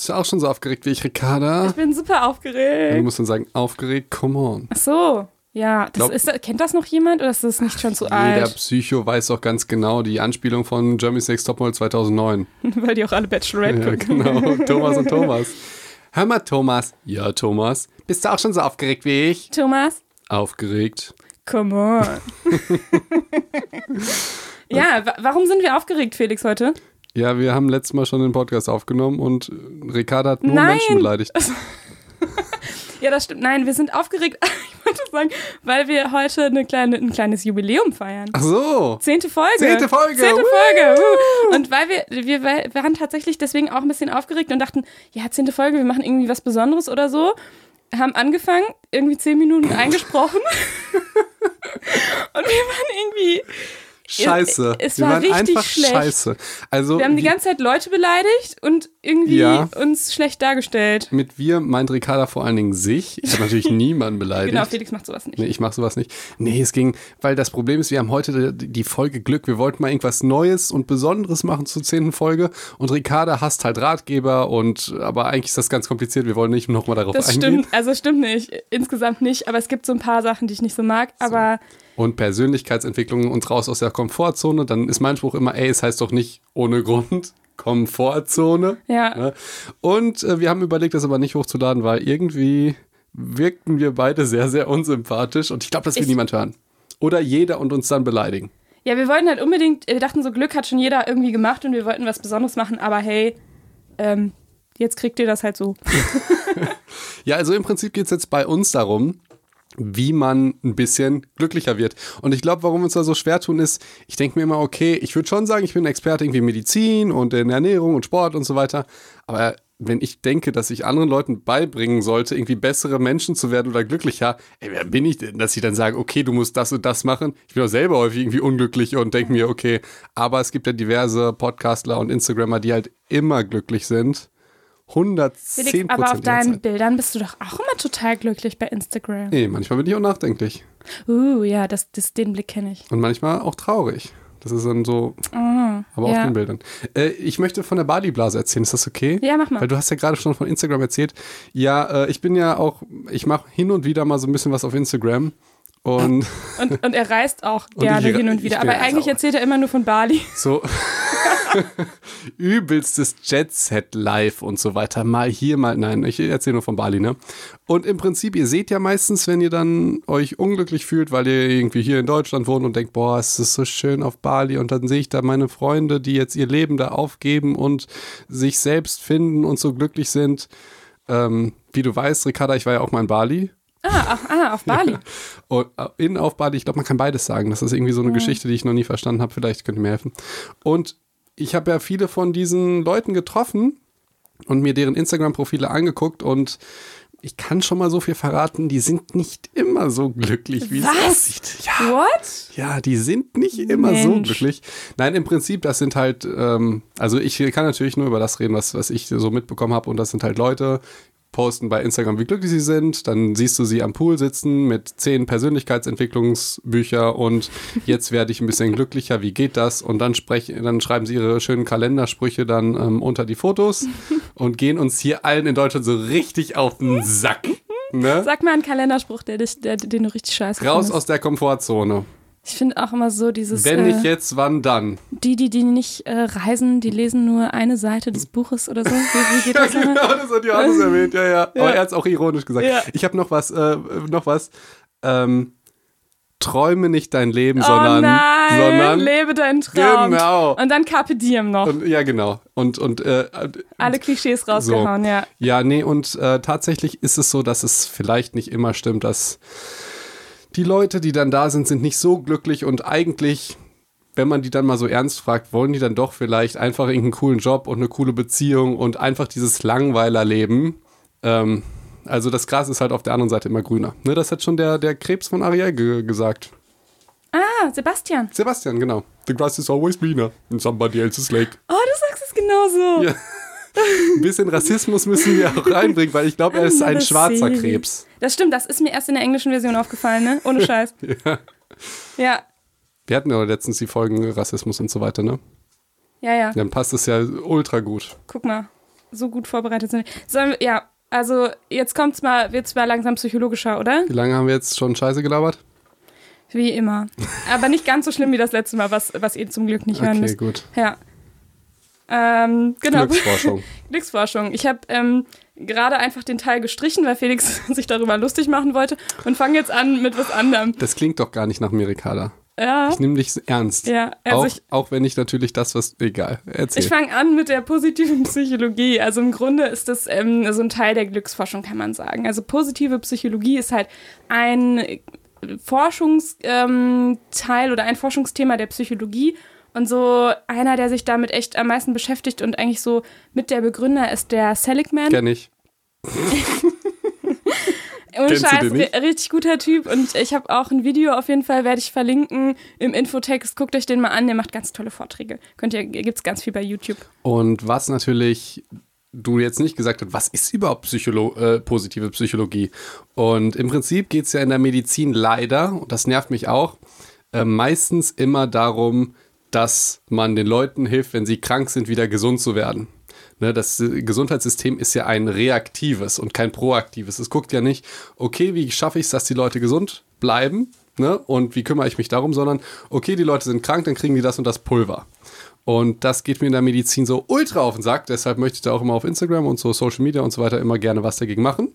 bist du auch schon so aufgeregt wie ich, Ricarda? Ich bin super aufgeregt. Du musst dann sagen, aufgeregt, come on. Ach so. Ja, das Glaub- ist, kennt das noch jemand oder ist das nicht schon zu Jeder alt? Psycho weiß doch ganz genau die Anspielung von Germany's Next Topmodel 2009. Weil die auch alle Bachelorette Ja, gucken. genau. Thomas und Thomas. Hör mal, Thomas. Ja, Thomas. Bist du auch schon so aufgeregt wie ich? Thomas, Aufgeregt. come on. ja, wa warum sind wir aufgeregt, Felix, heute? Ja, wir haben letztes Mal schon den Podcast aufgenommen und Ricarda hat nur Nein. Menschen beleidigt. Ja, das stimmt. Nein, wir sind aufgeregt, ich wollte sagen, weil wir heute eine kleine, ein kleines Jubiläum feiern. Ach so. Zehnte Folge. Zehnte Folge. Zehnte. Folge. Woo. Und weil wir, wir wa- waren tatsächlich deswegen auch ein bisschen aufgeregt und dachten, ja, zehnte Folge, wir machen irgendwie was Besonderes oder so. Haben angefangen, irgendwie zehn Minuten eingesprochen. und wir waren irgendwie, Scheiße. es wir war waren richtig einfach schlecht. scheiße. Also wir haben die ganze Zeit Leute beleidigt und irgendwie Ja. uns schlecht dargestellt. mit wir meint Ricarda vor allen Dingen sich. Ich habe natürlich niemanden beleidigt. Genau, Felix macht sowas nicht. Nee, ich mache sowas nicht. Nee, es ging, weil das Problem ist, wir haben heute die Folge Glück. Wir wollten mal irgendwas Neues und Besonderes machen zur zehnten Folge. Und Ricarda hasst halt Ratgeber und, aber eigentlich ist das ganz kompliziert. Wir wollen nicht nochmal darauf Das eingehen. stimmt, also stimmt nicht, insgesamt nicht, aber es gibt so ein paar Sachen, die ich nicht so mag, aber Und Persönlichkeitsentwicklung und raus aus der Komfortzone. Dann ist mein Spruch immer, ey, es heißt doch nicht ohne Grund Komfortzone. ja. Ne? Und äh, wir haben überlegt, das aber nicht hochzuladen, weil irgendwie wirkten wir beide sehr, sehr unsympathisch. Und ich glaube, das will Ich- niemand hören. Oder jeder und uns dann beleidigen. Ja, wir wollten halt unbedingt, wir dachten so, Glück hat schon jeder irgendwie gemacht und wir wollten was Besonderes machen, aber hey, ähm, jetzt kriegt ihr das halt so. Ja, also im Prinzip geht es jetzt bei uns darum, wie man ein bisschen glücklicher wird. Und ich glaube, warum wir uns da so schwer tun, ist, ich denke mir immer, okay, ich würde schon sagen, ich bin Experte irgendwie in Medizin und in Ernährung und Sport und so weiter. Aber wenn ich denke, dass ich anderen Leuten beibringen sollte, irgendwie bessere Menschen zu werden oder glücklicher, ey, wer bin ich denn, dass ich dann sage, okay, du musst das und das machen? Ich bin auch selber häufig irgendwie unglücklich und denke mir, okay, aber es gibt ja diverse Podcastler und Instagrammer, die halt immer glücklich sind. 110 Felix, aber auf deinen. Bildern bist du doch auch immer total glücklich bei Instagram. Nee, manchmal bin ich auch nachdenklich. Uh, ja, das, das, den Blick kenne ich. Und manchmal auch traurig. Das ist dann so, Ah, aber auf ja. den Bildern. Äh, ich möchte von der Bali-Blase erzählen. Ist das okay? Ja, mach mal. Weil du hast ja gerade schon von Instagram erzählt. Ja, äh, ich bin ja auch, ich mache hin und wieder mal so ein bisschen was auf Instagram. Und Und, und er reist auch gerne ich- hin und wieder. Aber eigentlich auch- erzählt er immer nur von Bali. so übelstes Jet-Set live und so weiter. Mal hier, mal, nein, ich erzähle nur von Bali, ne? Und im Prinzip, ihr seht ja meistens, wenn ihr dann euch unglücklich fühlt, weil ihr irgendwie hier in Deutschland wohnt und denkt, boah, es ist so schön auf Bali und dann sehe ich da meine Freunde, die jetzt ihr Leben da aufgeben und sich selbst finden und so glücklich sind. Ähm, wie du weißt, Ricarda, ich war ja auch mal in Bali. Ah, ach, ah auf Bali. Und äh, in auf Bali, ich glaube, man kann beides sagen. Das ist irgendwie so eine Geschichte, die ich noch nie verstanden habe. Vielleicht könnt ihr mir helfen. Und ich habe ja viele von diesen Leuten getroffen und mir deren Instagram-Profile angeguckt und ich kann schon mal so viel verraten, die sind nicht immer so glücklich, wie Was? es aussieht. Ja, What? ja, die sind nicht immer so Mensch. glücklich. Nein, im Prinzip, das sind halt, ähm, also ich kann natürlich nur über das reden, was, was ich so mitbekommen habe und das sind halt Leute, posten bei Instagram, wie glücklich sie sind. Dann siehst du sie am Pool sitzen mit zehn Persönlichkeitsentwicklungsbücher und jetzt werde ich ein bisschen glücklicher. Wie geht das? Und dann sprechen, dann schreiben sie ihre schönen Kalendersprüche dann ähm, unter die Fotos und gehen uns hier allen in Deutschland so richtig auf den Sack. Ne? Sag mal einen Kalenderspruch, der dich, der, den du richtig scheiße Raus findest. aus der Komfortzone. Ich finde auch immer so dieses, Wenn äh, nicht jetzt, wann dann? die, die, die nicht äh, reisen, die lesen nur eine Seite des Buches oder so. Wie, wie geht Ja, das immer? genau, das hat Johannes erwähnt, ja, ja. Aber er hat es auch ironisch gesagt. Ja. Ich habe noch was, äh, noch was. Ähm, träume nicht dein Leben, oh sondern, nein, sondern lebe deinen Traum. Genau. Und dann Carpe Diem noch. und, ja, genau. Und, und äh, Alle Klischees rausgehauen, ja. ja, nee, und äh, tatsächlich ist es so, dass es vielleicht nicht immer stimmt, dass die Leute, die dann da sind, sind nicht so glücklich und eigentlich, wenn man die dann mal so ernst fragt, wollen die dann doch vielleicht einfach irgendeinen coolen Job und eine coole Beziehung und einfach dieses Langweilerleben. Ähm, also das Gras ist halt auf der anderen Seite immer grüner. Ne, das hat schon der, der Krebs von Ariel ge gesagt. Ah, Sebastian. Sebastian, genau. The grass is always greener in somebody else's lake. Oh, du sagst es genauso. Ja. Ein bisschen Rassismus müssen wir auch reinbringen, weil ich glaube, er ist ein schwarzer. Krebs. Das stimmt, das ist mir erst in der englischen Version aufgefallen, ne? Ohne Scheiß. Ja. Ja, Wir hatten ja letztens die Folgen Rassismus und so weiter, ne? ja, ja. Dann passt es ja ultra gut. Guck mal. so gut vorbereitet sind. Sollen wir, ja, also jetzt kommt's mal, wird's mal langsam psychologischer, oder? Wie lange haben wir jetzt schon Scheiße gelabert? Wie immer. Aber nicht ganz so schlimm wie das letzte Mal, was, was ihr zum Glück nicht hören Okay, müsst. gut. Ja. Ähm, genau. Glücksforschung. Glücksforschung. Ich habe ähm, gerade einfach den Teil gestrichen, weil Felix sich darüber lustig machen wollte und fange jetzt an mit was anderem. Das klingt doch gar nicht nach Ricarda. Ja. Ich nehme dich ernst. Ja, also auch, ich, auch wenn ich natürlich das, was. Egal, erzähl. ich fange an mit der positiven Psychologie. Also im Grunde ist das ähm, so ein Teil der Glücksforschung, kann man sagen. Also positive Psychologie ist halt ein Forschungsteil ähm, oder ein Forschungsthema der Psychologie. Und so einer, der sich damit echt am meisten beschäftigt und eigentlich so mit der Begründer ist der Seligman. Kenn ich. Ohne Scheiß, richtig guter Typ. Und ich habe auch ein Video, auf jeden Fall werde ich verlinken im Infotext. Guckt euch den mal an, der macht ganz tolle Vorträge. Könnt ihr, gibt's ganz viel bei YouTube. Und was natürlich du jetzt nicht gesagt hast, was ist überhaupt Psycholo äh, positive Psychologie? Und im Prinzip geht es ja in der Medizin leider, und das nervt mich auch, äh, meistens immer darum, dass man den Leuten hilft, wenn sie krank sind, wieder gesund zu werden. Ne, das Gesundheitssystem ist ja ein reaktives und kein proaktives. Es guckt ja nicht, okay, wie schaffe ich es, dass die Leute gesund bleiben ne, und wie kümmere ich mich darum, sondern okay, die Leute sind krank, dann kriegen die das und das Pulver. Und das geht mir in der Medizin so ultra auf den Sack. Deshalb möchte ich da auch immer auf Instagram und so Social Media und so weiter immer gerne was dagegen machen.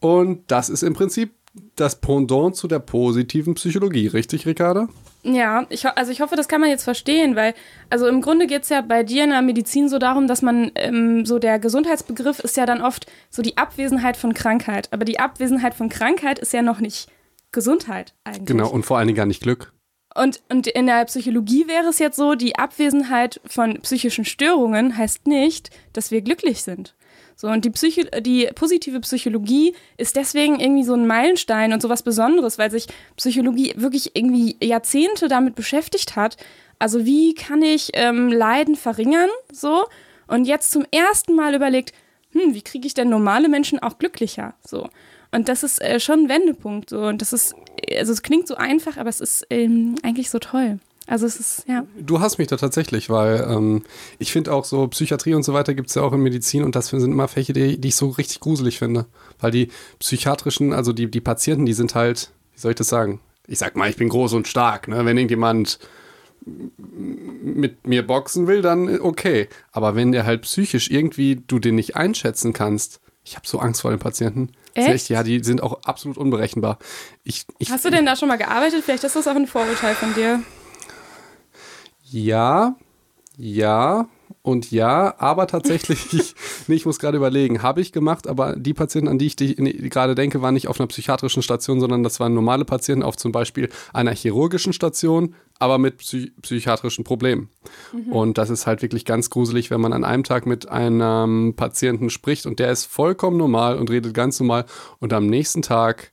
Und das ist im Prinzip das Pendant zu der positiven Psychologie, richtig, Ricarda? Ja, ich, also ich hoffe, das kann man jetzt verstehen, weil, also im Grunde geht's ja bei dir in der Medizin so darum, dass man, ähm, so der Gesundheitsbegriff ist ja dann oft so die Abwesenheit von Krankheit. Aber die Abwesenheit von Krankheit ist ja noch nicht Gesundheit eigentlich. Genau, und vor allen Dingen gar nicht Glück. Und, und in der Psychologie wäre es jetzt so, die Abwesenheit von psychischen Störungen heißt nicht, dass wir glücklich sind. So, und die, Psycho die positive Psychologie ist deswegen irgendwie so ein Meilenstein und sowas Besonderes, weil sich Psychologie wirklich irgendwie Jahrzehnte damit beschäftigt hat. Also wie kann ich ähm, Leiden verringern, so, und jetzt zum ersten Mal überlegt, hm, wie kriege ich denn normale Menschen auch glücklicher, so. Und das ist äh, schon ein Wendepunkt, so, und das ist, also es klingt so einfach, aber es ist ähm, eigentlich so toll. Also es ist, ja. Du hast mich da tatsächlich, weil ähm, ich finde auch so Psychiatrie und so weiter gibt es ja auch in Medizin und das sind immer Fächer, die, die ich so richtig gruselig finde. Weil die psychiatrischen, also die, die Patienten, die sind halt, wie soll ich das sagen? Ich sag mal, ich bin groß und stark. Ne? Wenn irgendjemand mit mir boxen will, dann okay. Aber wenn der halt psychisch irgendwie du den nicht einschätzen kannst, ich habe so Angst vor den Patienten. Echt? Ja, die sind auch absolut unberechenbar. Ich, ich, Hast du denn da schon mal gearbeitet? Vielleicht ist das auch ein Vorurteil von dir. Ja, ja und ja, aber tatsächlich, ich, nee, ich muss gerade überlegen, habe ich gemacht, aber die Patienten, an die ich die, die gerade denke, waren nicht auf einer psychiatrischen Station, sondern das waren normale Patienten auf zum Beispiel einer chirurgischen Station, aber mit psy psychiatrischen Problemen. Und das ist halt wirklich ganz gruselig, wenn man an einem Tag mit einem Patienten spricht und der ist vollkommen normal und redet ganz normal und am nächsten Tag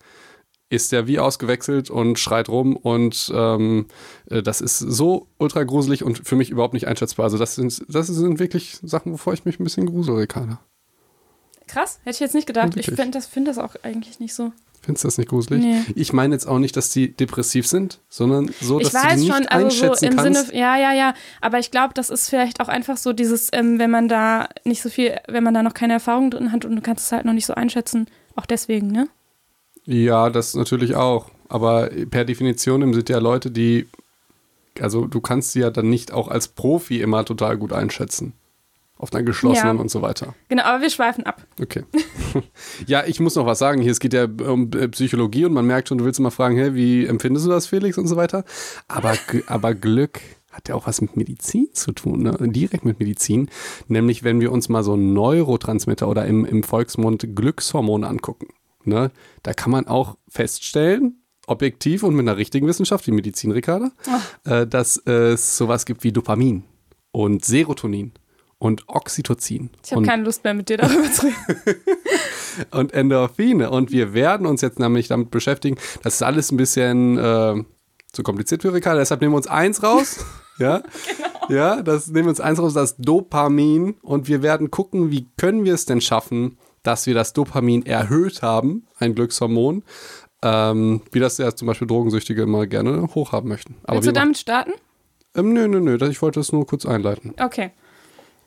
ist der wie ausgewechselt und schreit rum und ähm, äh, das ist so ultra gruselig und für mich überhaupt nicht einschätzbar. Also das sind, das sind wirklich Sachen, wovor ich mich ein bisschen grusel, Ricarda. Krass, hätte ich jetzt nicht gedacht. Ich finde das, find das auch eigentlich nicht so. Findest du das nicht gruselig? Nee. Ich meine jetzt auch nicht, dass die depressiv sind, sondern so, dass ich du die weiß nicht schon, also so einschätzen im kannst. Sinne, ja, ja, ja. Aber ich glaube, das ist vielleicht auch einfach so dieses, ähm, wenn man da nicht so viel, wenn man da noch keine Erfahrung drin hat und du kannst es halt noch nicht so einschätzen. Auch deswegen, ne? Ja, das natürlich auch. Aber per Definition sind ja Leute, die, also du kannst sie ja dann nicht auch als Profi immer total gut einschätzen. Auf einer geschlossenen Ja. und so weiter. Genau, aber wir schweifen ab. Okay. ja, ich muss noch was sagen. Hier, es geht ja um äh, Psychologie und man merkt schon, du willst immer fragen, hey, wie empfindest du das, Felix und so weiter. Aber, aber Glück hat ja auch was mit Medizin zu tun, ne? direkt mit Medizin. Nämlich, wenn wir uns mal so Neurotransmitter oder im, im Volksmund Glückshormone angucken. Ne? Da kann man auch feststellen, objektiv und mit einer richtigen Wissenschaft, wie Medizin, Ricarda, äh, dass es sowas gibt wie Dopamin und Serotonin und Oxytocin. Ich habe keine Lust mehr, mit dir darüber zu reden. und Endorphine. Und wir werden uns jetzt nämlich damit beschäftigen. Das ist alles ein bisschen äh, zu kompliziert für Ricardo. Deshalb nehmen wir uns eins raus. ja. Ja, das nehmen wir uns eins raus, das Dopamin. Und wir werden gucken, wie können wir es denn schaffen, dass wir das Dopamin erhöht haben, ein Glückshormon. Ähm, wie das ja zum Beispiel Drogensüchtige immer gerne hochhaben möchten. Aber Willst du damit starten? ähm, nö, nö, nö, ich wollte das nur kurz einleiten. Okay.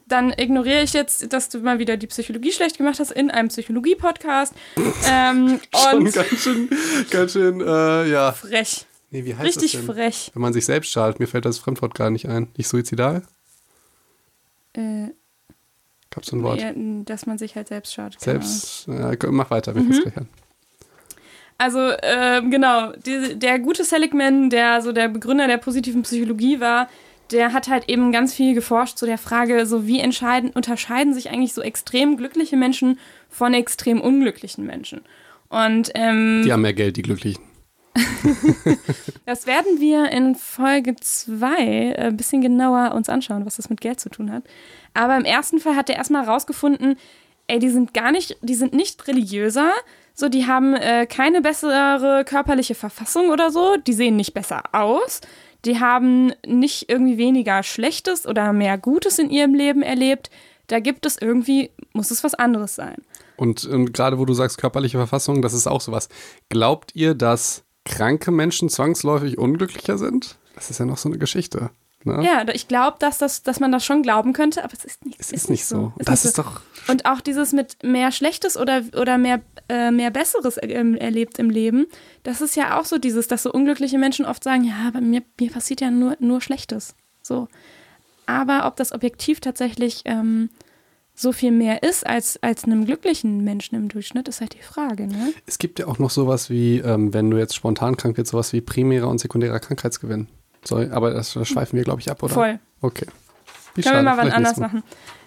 dann ignoriere ich jetzt, dass du mal wieder die Psychologie schlecht gemacht hast in einem Psychologie-Podcast. ähm, Schon ganz schön, ganz schön, äh, ja. frech. Nee, wie heißt Richtig das denn? frech. Wenn man sich selbst schadet, mir fällt das Fremdwort gar nicht ein. Nicht suizidal? Äh, Gab's so ein Wort? ja, dass man sich halt selbst schadet. keine Ahnung. Selbst, äh, komm, mach weiter, mir Mhm. fällt's gleich an. Also, ähm, genau, die, der gute Seligman, der so der Begründer der positiven Psychologie war, der hat halt eben ganz viel geforscht zu der Frage, so wie entscheiden, unterscheiden sich eigentlich so extrem glückliche Menschen von extrem unglücklichen Menschen. Und ähm, Die haben mehr Geld, die Glücklichen. das werden wir in Folge 2 ein bisschen genauer uns anschauen, was das mit Geld zu tun hat. Aber im ersten Fall hat er erstmal rausgefunden, ey, die sind gar nicht, die sind nicht religiöser, so, die haben äh, keine bessere körperliche Verfassung oder so, die sehen nicht besser aus, die haben nicht irgendwie weniger Schlechtes oder mehr Gutes in ihrem Leben erlebt. Da gibt es irgendwie, muss es was anderes sein. Und, und gerade wo du sagst körperliche Verfassung, das ist auch sowas. Glaubt ihr, dass kranke Menschen zwangsläufig unglücklicher sind? Das ist ja noch so eine Geschichte. Ne? Ja, ich glaube, dass, das, dass man das schon glauben könnte, aber es ist nicht, Es ist nicht so. Ist Das nicht ist doch. Und auch dieses mit mehr Schlechtes oder, oder mehr, äh, mehr Besseres er, ähm, erlebt im Leben, das ist ja auch so dieses, dass so unglückliche Menschen oft sagen, ja, bei mir, mir passiert ja nur, nur Schlechtes. So. Aber ob das objektiv tatsächlich ähm, so viel mehr ist als, als einem glücklichen Menschen im Durchschnitt, ist halt die Frage, ne? Es gibt ja auch noch sowas wie, ähm, wenn du jetzt spontan krank wirst, sowas wie primärer und sekundärer Krankheitsgewinn. Sorry, aber das, schweifen wir, glaube ich, ab, oder? Voll. Okay. Wie Können wir mal anders nächstes machen.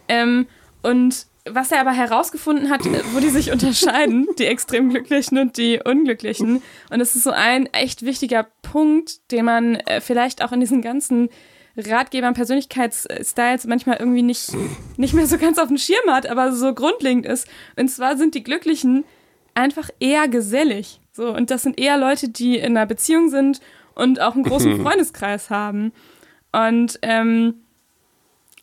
Ähm, und was er aber herausgefunden hat, äh, wo die sich unterscheiden, die extrem Glücklichen und die Unglücklichen. Und es ist so ein echt wichtiger Punkt, den man äh, vielleicht auch in diesen ganzen Ratgebern, Persönlichkeitsstyles manchmal irgendwie nicht, nicht mehr so ganz auf dem Schirm hat, aber so grundlegend ist. Und zwar sind die Glücklichen einfach eher gesellig. So, und das sind eher Leute, die in einer Beziehung sind und auch einen großen Freundeskreis haben. Und ähm,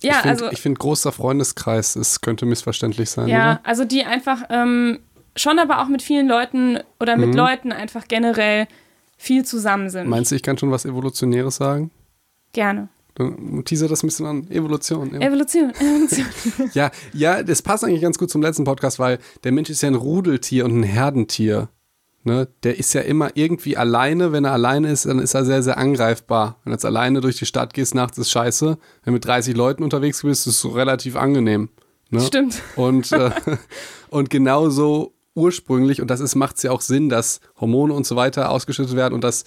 ja, ich find, also Ich finde, großer Freundeskreis, es könnte missverständlich sein, ja, oder? also die einfach ähm, schon aber auch mit vielen Leuten oder mit Mhm. Leuten einfach generell viel zusammen sind. Meinst du, ich kann schon was Evolutionäres sagen? Gerne. Dann teaser das ein bisschen an. Evolution. ja. Evolution, Evolution. Ja, ja, das passt eigentlich ganz gut zum letzten Podcast, weil der Mensch ist ja ein Rudeltier und ein Herdentier. Ne? Der ist ja immer irgendwie alleine. Wenn er alleine ist, dann ist er sehr, sehr angreifbar. Wenn du jetzt alleine durch die Stadt gehst, nachts ist scheiße. Wenn du mit 30 Leuten unterwegs bist, ist es so relativ angenehm. Ne? Stimmt. Und, äh, und genauso ursprünglich, und das macht es ja auch Sinn, dass Hormone und so weiter ausgeschüttet werden und dass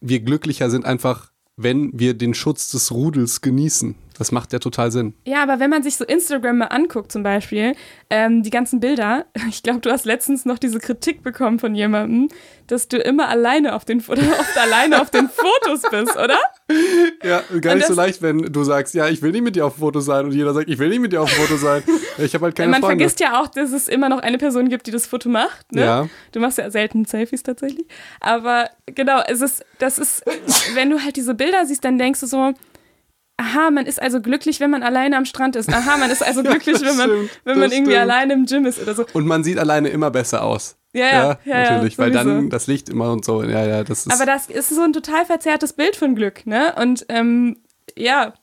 wir glücklicher sind, einfach wenn wir den Schutz des Rudels genießen. Das macht ja total Sinn. Ja, aber wenn man sich so Instagram mal anguckt zum Beispiel, ähm, die ganzen Bilder, ich glaube, du hast letztens noch diese Kritik bekommen von jemandem, dass du immer alleine auf den, oder oft alleine auf den Fotos bist, oder? Ja, gar nicht so leicht, wenn du sagst, ja, ich will nicht mit dir auf dem Foto sein und jeder sagt, ich will nicht mit dir auf dem Foto sein. Ich habe halt keine man Freunde. vergisst ja auch, dass es immer noch eine Person gibt, die das Foto macht. Ne? Ja. Du machst ja selten Selfies tatsächlich. Aber genau, es ist, das ist, wenn du halt diese Bilder siehst, dann denkst du so, aha, man ist also glücklich, wenn man alleine am Strand ist. Aha, man ist also glücklich, das wenn man, stimmt, wenn man irgendwie stimmt. alleine im Gym ist oder so. Und man sieht alleine immer besser aus. Ja, ja, ja, ja, natürlich, weil dann das Licht immer und so. Ja, ja, das ist. Aber das ist so ein total verzerrtes Bild von Glück, ne? Und ähm, ja,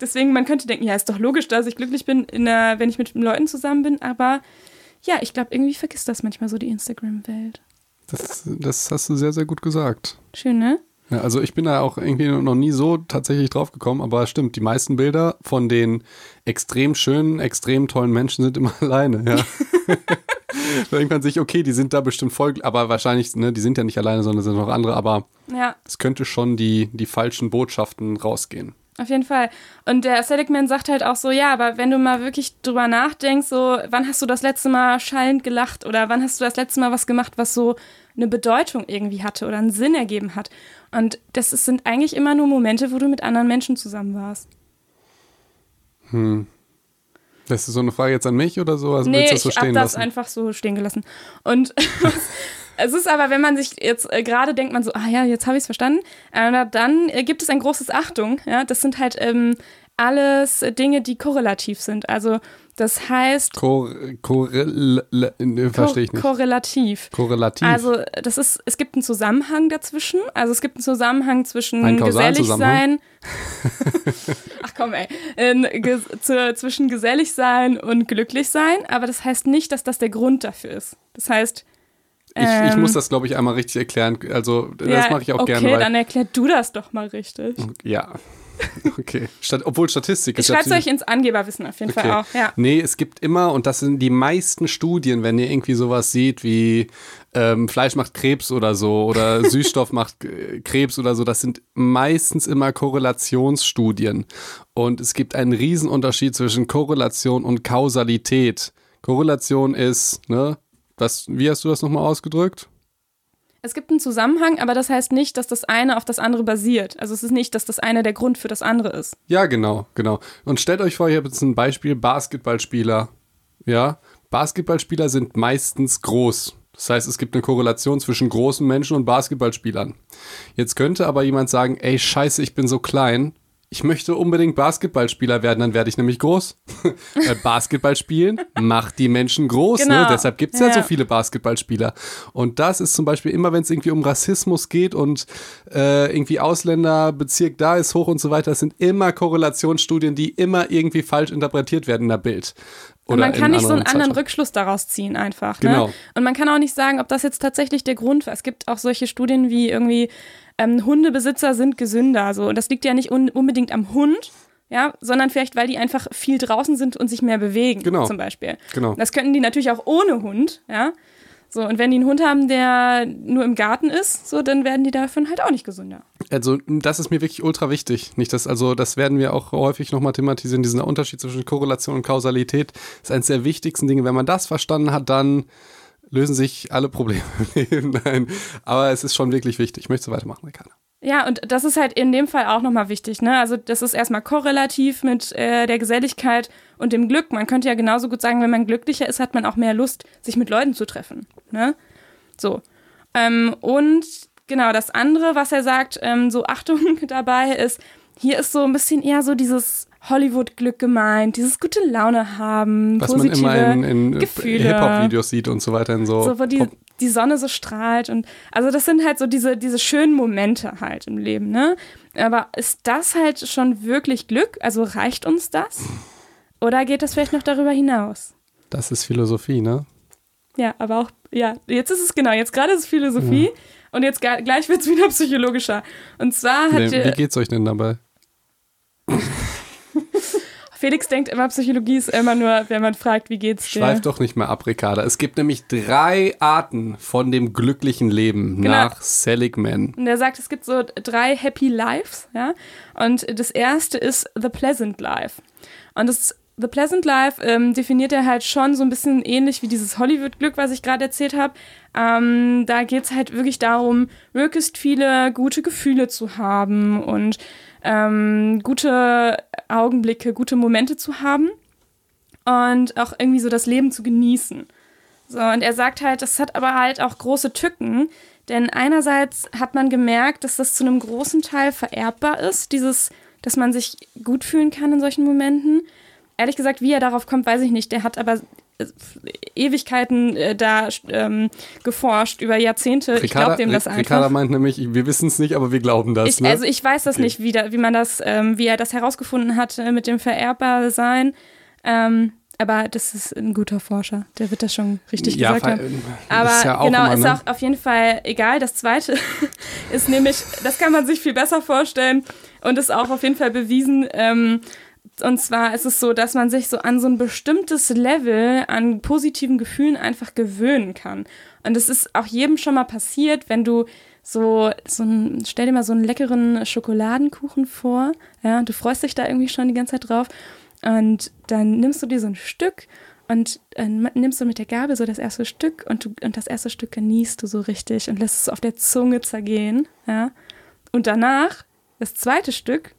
deswegen, man könnte denken, ja, ist doch logisch, dass ich glücklich bin, in der, wenn ich mit Leuten zusammen bin, aber ja, ich glaube, irgendwie vergisst das manchmal so die Instagram-Welt. das, das hast du sehr, sehr gut gesagt. Schön, ne? Ja, also ich bin da auch irgendwie noch nie so tatsächlich drauf gekommen, aber stimmt, die meisten Bilder von den extrem schönen, extrem tollen Menschen sind immer alleine, ja. da denkt man sich, okay, die sind da bestimmt voll, aber wahrscheinlich, ne, die sind ja nicht alleine, sondern sind noch andere, aber Ja, es könnte schon die, die falschen Botschaften rausgehen. auf jeden Fall. Und der Seligman sagt halt auch so, ja, aber wenn du mal wirklich drüber nachdenkst, so, wann hast du das letzte Mal schallend gelacht oder wann hast du das letzte Mal was gemacht, was so eine Bedeutung irgendwie hatte oder einen Sinn ergeben hat? Und das ist, sind eigentlich immer nur Momente, wo du mit anderen Menschen zusammen warst. Das ist so eine Frage jetzt an mich oder so? Also nee, willst du das so ich hab stehen das einfach so stehen gelassen. Und es ist aber, wenn man sich jetzt äh, gerade denkt, man so, ah ja, jetzt habe ich es verstanden, äh, dann äh, gibt es ein großes Achtung. Ja, das sind halt ähm, alles Dinge, die korrelativ sind. Also Das heißt. Kor korrel ne, verstehe ich nicht. Korrelativ. Korrelativ. Also, das ist, es gibt einen Zusammenhang dazwischen. Also, es gibt einen Zusammenhang zwischen Einen gesellig sein. Ach komm, ey. In, ge zu, zwischen gesellig sein und glücklich sein. Aber das heißt nicht, dass das der Grund dafür ist. Das heißt. ich, ich ähm, muss das, glaube ich, einmal richtig erklären. Also, das ja, mache ich auch okay, gerne. Weil, dann erklär du das doch mal richtig. ja. Okay. Stat obwohl Statistik Ich ist schreibe es euch ins Angeberwissen auf jeden Okay. Fall auch. Ja. Nee, es gibt immer, und das sind die meisten Studien, wenn ihr irgendwie sowas seht wie ähm, Fleisch macht Krebs oder so oder Süßstoff macht äh, Krebs oder so, das sind meistens immer Korrelationsstudien. Und es gibt einen Riesenunterschied zwischen Korrelation und Kausalität. Korrelation ist, ne, was, wie hast du das nochmal ausgedrückt? Es gibt einen Zusammenhang, aber das heißt nicht, dass das eine auf das andere basiert. Also es ist nicht, dass das eine der Grund für das andere ist. Ja, genau, genau. Und stellt euch vor, ich habe jetzt ein Beispiel, Basketballspieler. Ja, Basketballspieler sind meistens groß. Das heißt, es gibt eine Korrelation zwischen großen Menschen und Basketballspielern. Jetzt könnte aber jemand sagen, ey, scheiße, ich bin so klein. Ich möchte unbedingt Basketballspieler werden, dann werde ich nämlich groß. Weil Basketball spielen macht die Menschen groß, ne? Genau. Deshalb gibt es ja. Ja. so viele Basketballspieler. Und das ist zum Beispiel immer, wenn es irgendwie um Rassismus geht und äh, irgendwie Ausländerbezirk da ist hoch und so weiter, das sind immer Korrelationsstudien, die immer irgendwie falsch interpretiert werden in der Bild. Und man kann nicht so einen anderen. Rückschluss daraus ziehen einfach. Genau. Ne? Und man kann auch nicht sagen, ob das jetzt tatsächlich der Grund war. Es gibt auch solche Studien wie irgendwie ähm, Hundebesitzer sind gesünder. So. Und das liegt ja nicht un unbedingt am Hund, ja, sondern vielleicht, weil die einfach viel draußen sind und sich mehr bewegen, Genau. zum Beispiel. Genau. Das könnten die natürlich auch ohne Hund, ja. So, und wenn die einen Hund haben, der nur im Garten ist, so, dann werden die davon halt auch nicht gesünder. Also, das ist mir wirklich ultra wichtig. Nicht, dass, also, das werden wir auch häufig nochmal thematisieren. Dieser Unterschied zwischen Korrelation und Kausalität ist eines der wichtigsten Dinge. Wenn man das verstanden hat, dann lösen sich alle Probleme. Nein, aber es ist schon wirklich wichtig. Möchtest du weitermachen, Ricardo? Ja, und das ist halt in dem Fall auch nochmal wichtig, ne? Also das ist erstmal korrelativ mit äh, der Geselligkeit und dem Glück. Man könnte ja genauso gut sagen, wenn man glücklicher ist, hat man auch mehr Lust, sich mit Leuten zu treffen, ne? So. Ähm, und genau, das andere, was er sagt, ähm, so Achtung dabei ist, hier ist so ein bisschen eher so dieses Hollywood-Glück gemeint, dieses gute Laune haben, Was man immer in, in Gefühle. Hip-Hop-Videos sieht und so weiter. In so, So, wo die, die Sonne so strahlt und also das sind halt so diese, diese schönen Momente halt im Leben, ne? Aber ist das halt schon wirklich Glück? Also reicht uns das? Oder geht das vielleicht noch darüber hinaus? das ist Philosophie, ne? Ja, aber auch, ja, jetzt ist es genau, jetzt gerade ist es Philosophie und jetzt gleich wird es wieder psychologischer. Und zwar hat Nee, wie geht's euch denn dabei? Felix denkt immer, Psychologie ist immer nur, wenn man fragt, wie geht's dir? Schweif doch nicht mehr ab, Ricarda. Es gibt nämlich drei Arten von dem glücklichen Leben Genau. nach Seligman. Und er sagt, es gibt so drei Happy Lives, ja. Und das erste ist The Pleasant Life. Und das The Pleasant Life ähm, definiert er halt schon so ein bisschen ähnlich wie dieses Hollywood-Glück, was ich gerade erzählt habe. Ähm, da geht es halt wirklich darum, möglichst viele gute Gefühle zu haben und ähm, gute Augenblicke, gute Momente zu haben und auch irgendwie so das Leben zu genießen. So, und er sagt halt, das hat aber halt auch große Tücken, denn einerseits hat man gemerkt, dass das zu einem großen Teil vererbbar ist, dieses, dass man sich gut fühlen kann in solchen Momenten. Ehrlich gesagt, wie er darauf kommt, weiß ich nicht. Der hat aber Ewigkeiten äh, da ähm, geforscht, über Jahrzehnte. ich glaube dem das Ric- einfach. Ricarda meint nämlich, wir wissen es nicht, aber wir glauben das. Ich, ne? Also ich weiß das Okay. nicht, wie, da, wie man das, ähm, wie er das herausgefunden hat äh, mit dem Vererbbarsein. Ähm, aber das ist ein guter Forscher. Der wird das schon richtig ja, gesagt haben. Aber ist ja auch genau, immer, ist ne? auch auf jeden Fall egal. Das zweite ist nämlich, das kann man sich viel besser vorstellen und ist auch auf jeden Fall bewiesen. Ähm, und zwar ist es so, dass man sich so an so ein bestimmtes Level an positiven Gefühlen einfach gewöhnen kann. Und es ist auch jedem schon mal passiert, wenn du so, so ein, stell dir mal so einen leckeren Schokoladenkuchen vor, ja, du freust dich da irgendwie schon die ganze Zeit drauf und dann nimmst du dir so ein Stück und äh, nimmst du mit der Gabel so das erste Stück und, du, und das erste Stück genießt du so richtig und lässt es auf der Zunge zergehen, ja. Und danach, das zweite Stück,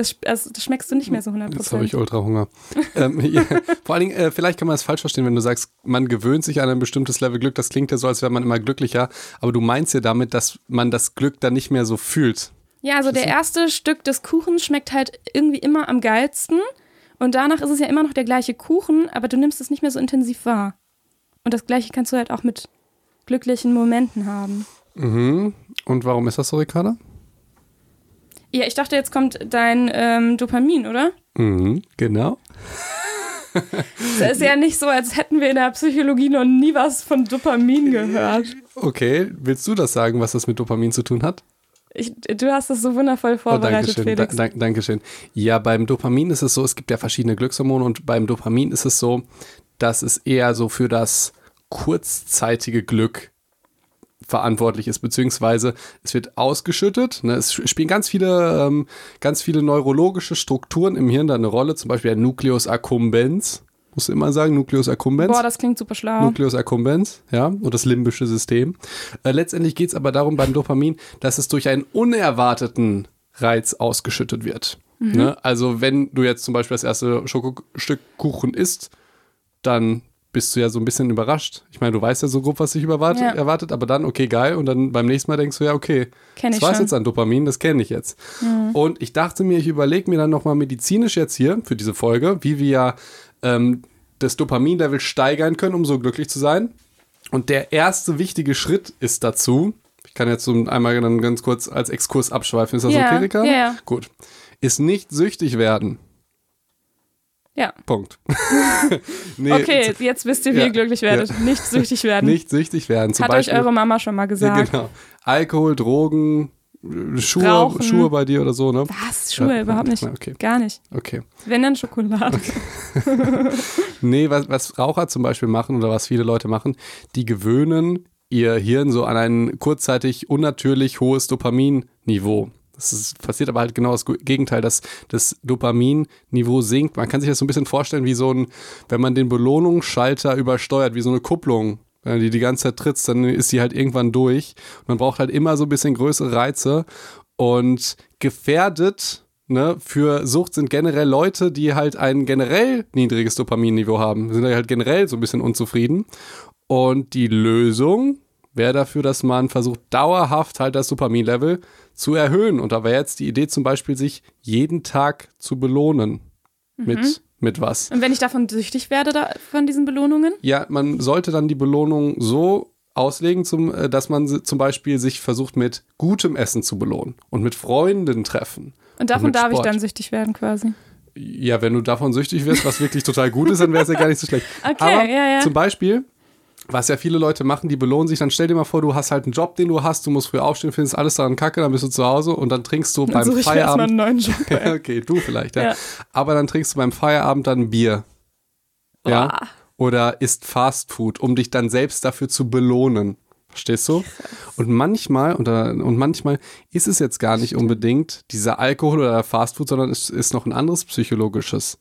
das, also, das schmeckst du nicht mehr so 100%. Jetzt habe ich ultra Hunger. ähm, ja, vor allen Dingen, äh, vielleicht kann man das falsch verstehen, wenn du sagst, man gewöhnt sich an ein bestimmtes Level Glück. Das klingt ja so, als wäre man immer glücklicher. Aber du meinst ja damit, dass man das Glück dann nicht mehr so fühlt. Ja, also der erste Stück des Kuchens schmeckt halt irgendwie immer am geilsten. Und danach ist es ja immer noch der gleiche Kuchen, aber du nimmst es nicht mehr so intensiv wahr. Und das gleiche kannst du halt auch mit glücklichen Momenten haben. Mhm. Und warum ist das so, Ricarda? Ja, ich dachte, jetzt kommt dein ähm, Dopamin, oder? Mhm, genau. Es ist ja nicht so, als hätten wir in der Psychologie noch nie was von Dopamin gehört. Okay, willst du das sagen, was das mit Dopamin zu tun hat? Ich, du hast das so wundervoll vorbereitet, oh, Dankeschön, Felix. Da, Dankeschön. Ja, beim Dopamin ist es so, es gibt ja verschiedene Glückshormone und beim Dopamin ist es so, dass es eher so für das kurzzeitige Glück verantwortlich ist, beziehungsweise es wird ausgeschüttet. Ne? Es spielen ganz viele, ähm, ganz viele neurologische Strukturen im Hirn da eine Rolle, zum Beispiel der Nucleus accumbens. Musst du immer sagen, Nucleus accumbens. Boah, das klingt super schlau. Nucleus accumbens, ja, und das limbische System. Äh, letztendlich geht es aber darum beim Dopamin, dass es durch einen unerwarteten Reiz ausgeschüttet wird. Mhm. Ne? Also wenn du jetzt zum Beispiel das erste Schokostück Kuchen isst, dann bist du ja so ein bisschen überrascht. Ich meine, du weißt ja so grob, was dich überwartet, Ja. erwartet, aber dann, okay, geil. Und dann beim nächsten Mal denkst du, ja, okay, Kenn das ich war jetzt an Dopamin, das kenne ich jetzt. Und ich dachte mir, ich überlege mir dann nochmal medizinisch jetzt hier für diese Folge, wie wir ähm, das Dopaminlevel steigern können, um so glücklich zu sein. Und der erste wichtige Schritt ist dazu, ich kann jetzt so einmal dann ganz kurz als Exkurs abschweifen, ist das Ja, okay, Rika? ja, ja. Gut. Ist nicht süchtig werden. Ja. Punkt. nee, Okay, jetzt wisst ihr, wie Ja, ihr glücklich werdet. Nicht süchtig werden. Nicht süchtig werden. Zum Hat Beispiel, euch eure Mama schon mal ja, gesagt. genau. Alkohol, Drogen, Schuhe, Rauchen. Schuhe bei dir oder so, ne? Was? Schuhe? Ja, Überhaupt nicht. ja, okay. Gar nicht. Okay. Wenn dann Schokolade. Nee, was, was Raucher zum Beispiel machen oder was viele Leute machen, die gewöhnen ihr Hirn so an ein kurzzeitig unnatürlich hohes Dopaminniveau. Das ist, passiert aber halt genau das Gegenteil, dass das Dopaminniveau sinkt. Man kann sich das so ein bisschen vorstellen wie so ein, wenn man den Belohnungsschalter übersteuert, wie so eine Kupplung. Du die die ganze Zeit trittst, dann ist die halt irgendwann durch. Man braucht halt immer so ein bisschen größere Reize. Und gefährdet ne, für Sucht sind generell Leute, die halt ein generell niedriges Dopaminniveau haben. Sind halt generell so ein bisschen unzufrieden. Und die Lösung wäre dafür, dass man versucht, dauerhaft halt das Dopaminlevel zu erhöhen. Und da wäre jetzt die Idee zum Beispiel, sich jeden Tag zu belohnen. Mit, mit was? Und wenn ich davon süchtig werde, da, von diesen Belohnungen? Ja, man sollte dann die Belohnung so auslegen, zum, äh, dass man zum Beispiel sich versucht, mit gutem Essen zu belohnen und mit Freunden treffen. Und davon mit darf ich Sport. dann süchtig werden quasi. Ja, wenn du davon süchtig wirst, was wirklich total gut ist, dann wäre es ja gar nicht so schlecht. Okay, Aber ja, ja. zum Beispiel, was ja viele Leute machen, die belohnen sich, dann stell dir mal vor, du hast halt einen Job, den du hast, du musst früh aufstehen, findest alles daran kacke, dann bist du zu Hause und dann trinkst du Dann beim ich Feierabend. einen neuen Job. Ja, okay, du vielleicht, ja. Ja. Aber dann trinkst du beim Feierabend dann ein Bier. Ja. Boah. Oder isst Fastfood, um dich dann selbst dafür zu belohnen. Verstehst du? Und manchmal, und, da- und manchmal ist es jetzt gar nicht unbedingt dieser Alkohol oder Fastfood, sondern es ist noch ein anderes psychologisches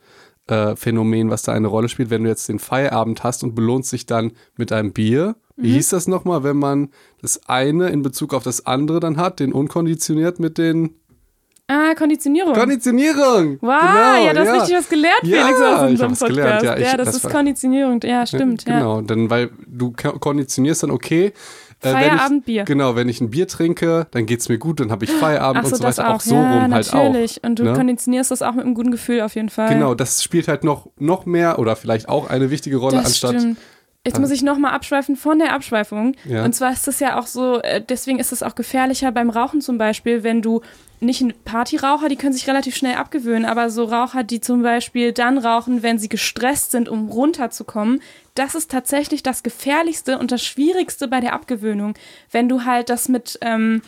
äh, Phänomen, was da eine Rolle spielt, wenn du jetzt den Feierabend hast und belohnst dich dann mit einem Bier. Wie hieß das nochmal, wenn man das eine in Bezug auf das andere dann hat, den unkonditioniert mit den Ah, Konditionierung. Konditionierung. wow, genau, ja, du hast richtig was gelernt, Ja, Felix, aus ich unserem Podcast. gelernt, ja, ich- das, das ist Konditionierung. Ja, stimmt. Ja, Genau, dann weil du ko- konditionierst dann okay. Äh, Feierabendbier. Ich, genau, wenn ich ein Bier trinke, dann geht's mir gut, dann habe ich Feierabend so, und so das weiter. auch. Auch so ja, rum halt auch. natürlich. Und du ne? konditionierst das auch mit einem guten Gefühl auf jeden Fall. Genau, das spielt halt noch, noch mehr oder vielleicht auch eine wichtige Rolle, Das anstatt. stimmt. Jetzt muss ich nochmal abschweifen von der Abschweifung. Ja. Und zwar ist es ja auch so, äh, deswegen ist es auch gefährlicher beim Rauchen zum Beispiel, wenn du nicht ein Partyraucher, die können sich relativ schnell abgewöhnen, aber so Raucher, die zum Beispiel dann rauchen, wenn sie gestresst sind, um runterzukommen, das ist tatsächlich das Gefährlichste und das Schwierigste bei der Abgewöhnung. Wenn du halt das mit, ähm,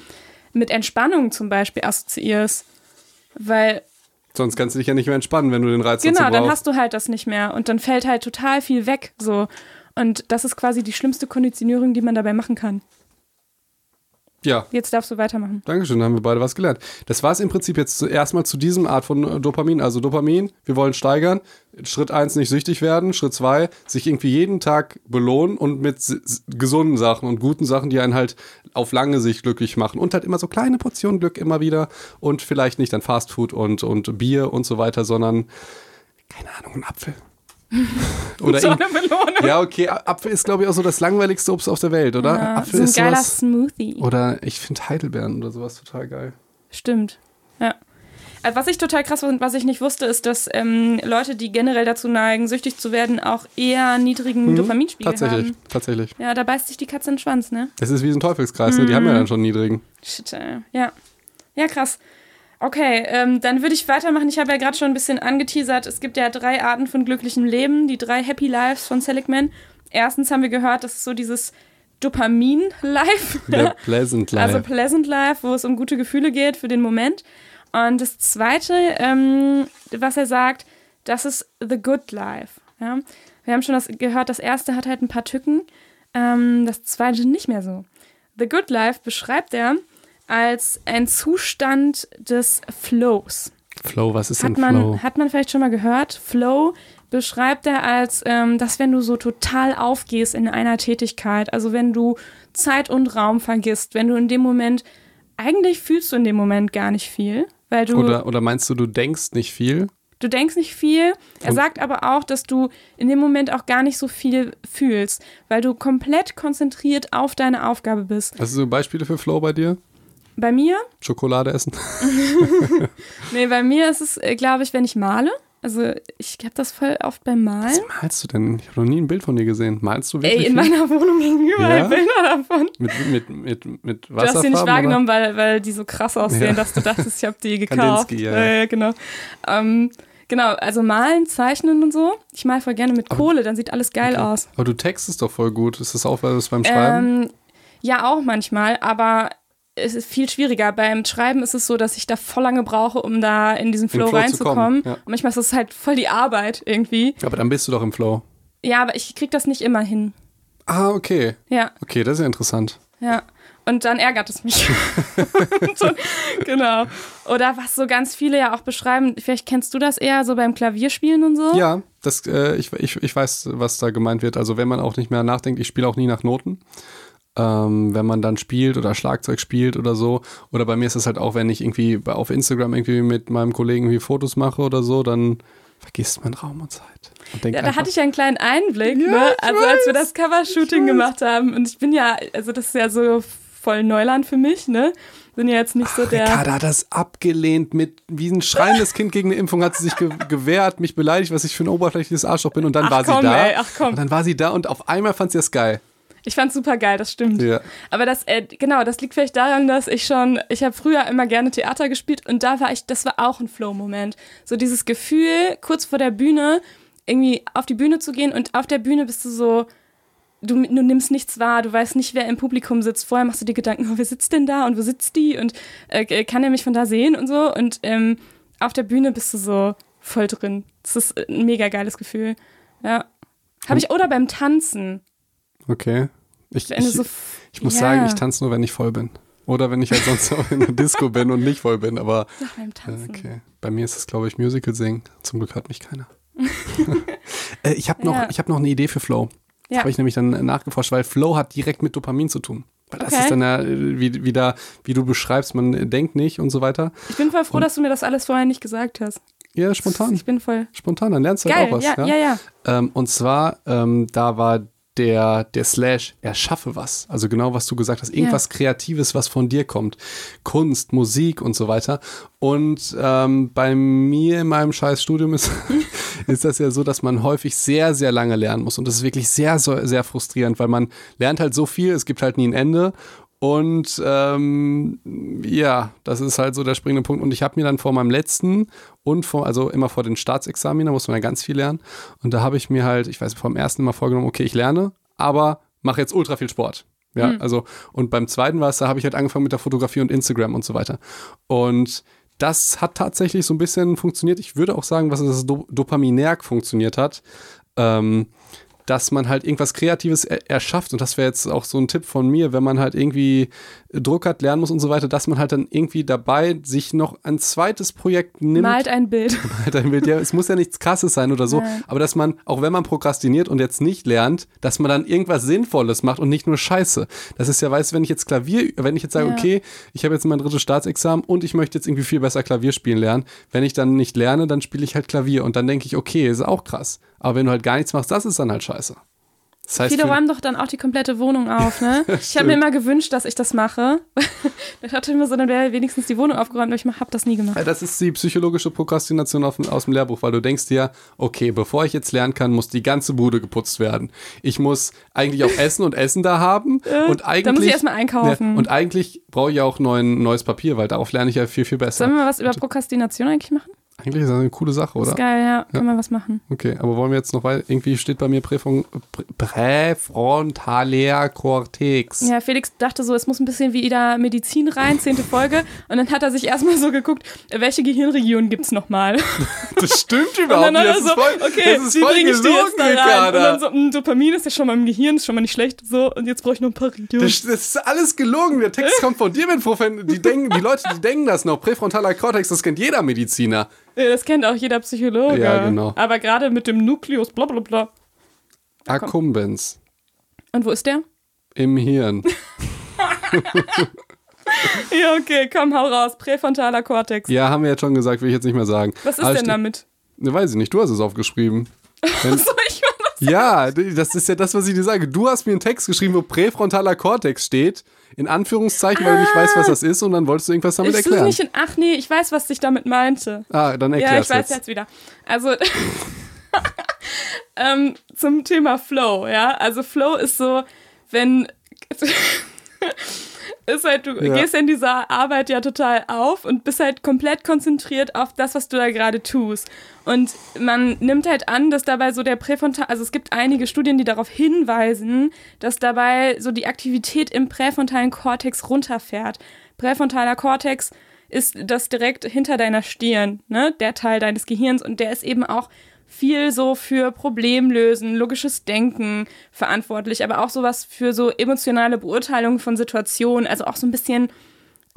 mit Entspannung zum Beispiel assoziierst. Weil Sonst kannst du dich ja nicht mehr entspannen, wenn du den Reiz Genau, dazu dann hast du halt das nicht mehr und dann fällt halt total viel weg so. Und das ist quasi die schlimmste Konditionierung, die man dabei machen kann. Ja, Jetzt darfst du weitermachen. Dankeschön, da haben wir beide was gelernt. Das war es im Prinzip jetzt zuerst mal zu diesem Art von äh, Dopamin. Also Dopamin, wir wollen steigern. Schritt eins nicht süchtig werden. Schritt zwei sich irgendwie jeden Tag belohnen und mit gesunden Sachen und guten Sachen, die einen halt auf lange Sicht glücklich machen. Und halt immer so kleine Portionen Glück immer wieder. Und vielleicht nicht dann Fastfood und, und Bier und so weiter, sondern, keine Ahnung, ein Apfel. Oder so eine Belohnung. ja, okay, Apfel ist, glaube ich, auch so das langweiligste Obst auf der Welt, oder? Ja, Apfel so ein ist geiler sowas, Smoothie. Oder ich finde Heidelbeeren oder sowas total geil. Stimmt. Ja. Also was ich total krass und was ich nicht wusste, ist, dass ähm, Leute, die generell dazu neigen, süchtig zu werden, auch eher niedrigen Dopaminspiegel Mhm. Tatsächlich, haben. tatsächlich. Ja, da beißt sich die Katze in den Schwanz, ne? Es ist wie so ein Teufelskreis, ne? die haben ja dann schon niedrigen. Shit, ey. Ja. Ja, krass. Okay, ähm, dann würde ich weitermachen. Ich habe ja gerade schon ein bisschen angeteasert. Es gibt ja drei Arten von glücklichem Leben, die drei Happy Lives von Seligman. Erstens haben wir gehört, das ist so dieses Dopamin-Life. Der Pleasant Life. Also Pleasant Life, wo es um gute Gefühle geht für den Moment. Und das Zweite, ähm, was er sagt, das ist The Good Life. Ja? Wir haben schon das gehört, das Erste hat halt ein paar Tücken, ähm, das Zweite nicht mehr so. The Good Life beschreibt er als ein Zustand des Flows. Flow, was ist Hat denn man, Flow? hat man vielleicht schon mal gehört? Flow beschreibt er als, ähm, dass wenn du so total aufgehst in einer Tätigkeit, also wenn du Zeit und Raum vergisst, wenn du in dem Moment, eigentlich fühlst du in dem Moment gar nicht viel, weil du, Oder, oder meinst du, du denkst nicht viel? du denkst nicht viel. Er sagt aber auch, dass du in dem Moment auch gar nicht so viel fühlst, weil du komplett konzentriert auf deine Aufgabe bist. Hast du so Beispiele für Flow bei dir? Bei mir Schokolade essen? Nee, bei mir ist es, äh, glaube ich, wenn ich male. Also ich habe das voll oft beim Malen. Was malst du denn? Ich habe noch nie ein Bild von dir gesehen. Malst du wirklich Ey, in viel? meiner Wohnung hängen überall Ja? Bilder davon. Mit, mit, mit, mit Du hast sie Wasserfarben? nicht oder? wahrgenommen, weil, weil die so krass aussehen, Ja. dass du dachtest, ich habe die gekauft. Kandinsky, ja, ja, genau. Ähm, genau, also malen, zeichnen und so. Ich mal voll gerne mit Kohle, dann sieht alles geil aus. Aber du textest doch voll gut. Ist das auch was beim Schreiben? Ähm, ja, auch manchmal, aber es ist viel schwieriger. Beim Schreiben ist es so, dass ich da voll lange brauche, um da in diesen Flow, Flow zu reinzukommen. kommen, ja. Und manchmal ist das halt voll die Arbeit irgendwie. Aber dann bist du doch im Flow. Ja, aber ich krieg das nicht immer hin. Ah, okay. Ja. Okay, das ist ja interessant. Ja. Und dann ärgert es mich. Genau. Oder was so ganz viele ja auch beschreiben, vielleicht kennst du das eher so beim Klavierspielen und so. Ja, das, äh, ich, ich, ich weiß, was da gemeint wird. Also wenn man auch nicht mehr nachdenkt, ich spiele auch nie nach Noten. Ähm, wenn man dann spielt oder Schlagzeug spielt oder so. Oder bei mir ist es halt auch, wenn ich irgendwie bei- auf Instagram irgendwie mit meinem Kollegen irgendwie Fotos mache oder so, dann vergisst man Raum und Zeit. Und Ja, da einfach, hatte ich ja einen kleinen Einblick, Ja, ne? Also als wir weiß, das Covershooting gemacht haben. Und ich bin ja, also das ist ja so voll Neuland für mich, ne? Bin ja jetzt nicht so der. Ricarda hat das abgelehnt mit, wie ein schreiendes Kind gegen eine Impfung hat sie sich ge gewehrt, mich beleidigt, was ich für ein oberflächliches Arschloch bin und dann Ach war sie komm, da. ey, ach komm. Und dann war sie da und auf einmal fand sie das geil. Ich fand's super geil, das stimmt. Ja. Aber das, äh, genau, das liegt vielleicht daran, dass ich schon, ich habe früher immer gerne Theater gespielt und da war ich, das war auch ein Flow-Moment. So dieses Gefühl, kurz vor der Bühne, irgendwie auf die Bühne zu gehen und auf der Bühne bist du so, du, du nimmst nichts wahr, du weißt nicht, wer im Publikum sitzt. Vorher machst du dir Gedanken, oh, wer sitzt denn da und wo sitzt die und äh, kann er mich von da sehen und so. Und ähm, auf der Bühne bist du so voll drin. Das ist ein mega geiles Gefühl. Ja. Habe ich, oder beim Tanzen. Okay. Ich, ich, so, ich muss ja. sagen, ich tanze nur, wenn ich voll bin. Oder wenn ich halt sonst auch in der Disco bin und nicht voll bin. Aber Ach, beim äh, Tanzen. okay. Bei mir ist es, glaube ich, Musical singen. Zum Glück hat mich keiner. äh, ich habe noch, Ja. ich hab noch eine Idee für Flow. Das Ja. habe ich nämlich dann nachgeforscht, weil Flow hat direkt mit Dopamin zu tun. Weil das Okay. ist dann ja äh, wie, wieder, wie du beschreibst, man denkt nicht und so weiter. Ich bin voll froh, dass du mir das alles vorher nicht gesagt hast. Ja, spontan. Ich bin voll. Spontan, dann lernst du halt Geil, auch was. ja, ja, ja. Ähm, und zwar, ähm, da war der, der Slash, erschaffe was. Also genau, was du gesagt hast. Irgendwas Kreatives, was von dir kommt. Kunst, Musik und so weiter. Und ähm, bei mir in meinem scheiß Studium ist, ist das ja so, dass man häufig sehr, sehr lange lernen muss. Und das ist wirklich sehr, sehr frustrierend, weil man lernt halt so viel, es gibt halt nie ein Ende. Und ähm, ja, das ist halt so der springende Punkt. Und ich habe mir dann vor meinem letzten und vor, also immer vor den Staatsexamen, da muss man ja ganz viel lernen. Und da habe ich mir halt, ich weiß, vor dem ersten Mal vorgenommen, okay, ich lerne, aber mache jetzt ultra viel Sport. Ja, also, und beim zweiten war es, da habe ich halt angefangen mit der Fotografie und Instagram und so weiter. Und das hat tatsächlich so ein bisschen funktioniert. Ich würde auch sagen, was das Do Dopaminerg funktioniert hat. Ähm, dass man halt irgendwas Kreatives er erschafft. Und das wäre jetzt auch so ein Tipp von mir, wenn man halt irgendwie Druck hat, lernen muss und so weiter, dass man halt dann irgendwie dabei sich noch ein zweites Projekt nimmt. Malt ein Bild. Halt ein Bild. Ja, es muss ja nichts Krasses sein oder so, Ja. aber dass man, auch wenn man prokrastiniert und jetzt nicht lernt, dass man dann irgendwas Sinnvolles macht und nicht nur Scheiße. Das ist ja, weißt du, wenn ich jetzt Klavier, wenn ich jetzt sage, Ja. okay, ich habe jetzt mein drittes Staatsexamen und ich möchte jetzt irgendwie viel besser Klavier spielen lernen, wenn ich dann nicht lerne, dann spiele ich halt Klavier und dann denke ich, okay, ist auch krass. Aber wenn du halt gar nichts machst, das ist dann halt scheiße. Das heißt, Viele räumen doch dann auch die komplette Wohnung auf, ne? ich habe mir immer gewünscht, dass ich das mache. ich dachte immer so, dann wäre wenigstens die Wohnung aufgeräumt, aber ich habe das nie gemacht. Ja, Das ist die psychologische Prokrastination aus dem Lehrbuch, weil du denkst dir, okay, bevor ich jetzt lernen kann, muss die ganze Bude geputzt werden. Ich muss eigentlich auch Essen und Essen da haben und eigentlich da muss ich erstmal einkaufen. Ja, und eigentlich brauche ich auch neuen, neues Papier, weil darauf lerne ich ja viel viel besser. Sollen wir was über Prokrastination eigentlich machen? Eigentlich ist das eine coole Sache, Ist oder? geil, ja. Können wir was machen. Okay, aber wollen wir jetzt noch weiter? Irgendwie steht bei mir Präfron Prä präfrontaler Cortex. Ja, Felix dachte so, es muss ein bisschen wie Ida Medizin rein, zehnte Folge. Und dann hat er sich erstmal so geguckt, welche Gehirnregion gibt's nochmal? Das stimmt überhaupt nicht. Das er so, ist voll, okay, das ist wie voll bringe ich die jetzt da rein? Und dann so, mh, Dopamin ist ja schon mal im Gehirn, ist schon mal nicht schlecht. So, und jetzt brauche ich noch ein paar Regionen. Das, das ist alles gelogen. Der Text kommt von dir, Profen. Die, denken, die Leute, die denken das noch. Präfrontaler Cortex, das kennt jeder Mediziner. Das kennt auch jeder Psychologe. Ja, genau. Aber gerade mit dem Nukleus, bla bla bla. Akkumbens Und wo ist der? im Hirn. Ja, okay, komm, hau raus. Präfrontaler Kortex. Ja, haben wir jetzt schon gesagt, will ich jetzt nicht mehr sagen. Was ist Aber denn ste- damit? Ne, weiß ich nicht, du hast es aufgeschrieben. Wenn, So. Ja, das ist ja das, was ich dir sage. Du hast mir einen Text geschrieben, wo präfrontaler Cortex steht, in Anführungszeichen, weil du nicht weißt, was das ist, und dann wolltest du irgendwas damit erklären. nicht in. Ach nee, ich weiß, was ich damit meinte. Ah, dann Ja, ich weiß jetzt. jetzt wieder. Also ähm, zum Thema Flow, ja. Also Flow ist so, wenn ist halt, du Ja. gehst in dieser Arbeit ja total auf und bist halt komplett konzentriert auf das, was du da gerade tust. Und man nimmt halt an, dass dabei so der Präfrontal, also es gibt einige Studien, die darauf hinweisen, dass dabei so die Aktivität im präfrontalen Kortex runterfährt. Präfrontaler Kortex ist das direkt hinter deiner Stirn, ne? Der Teil deines Gehirns und der ist eben auch viel so für Problemlösen, logisches Denken verantwortlich, aber auch sowas für so emotionale Beurteilung von Situationen, also auch so ein bisschen,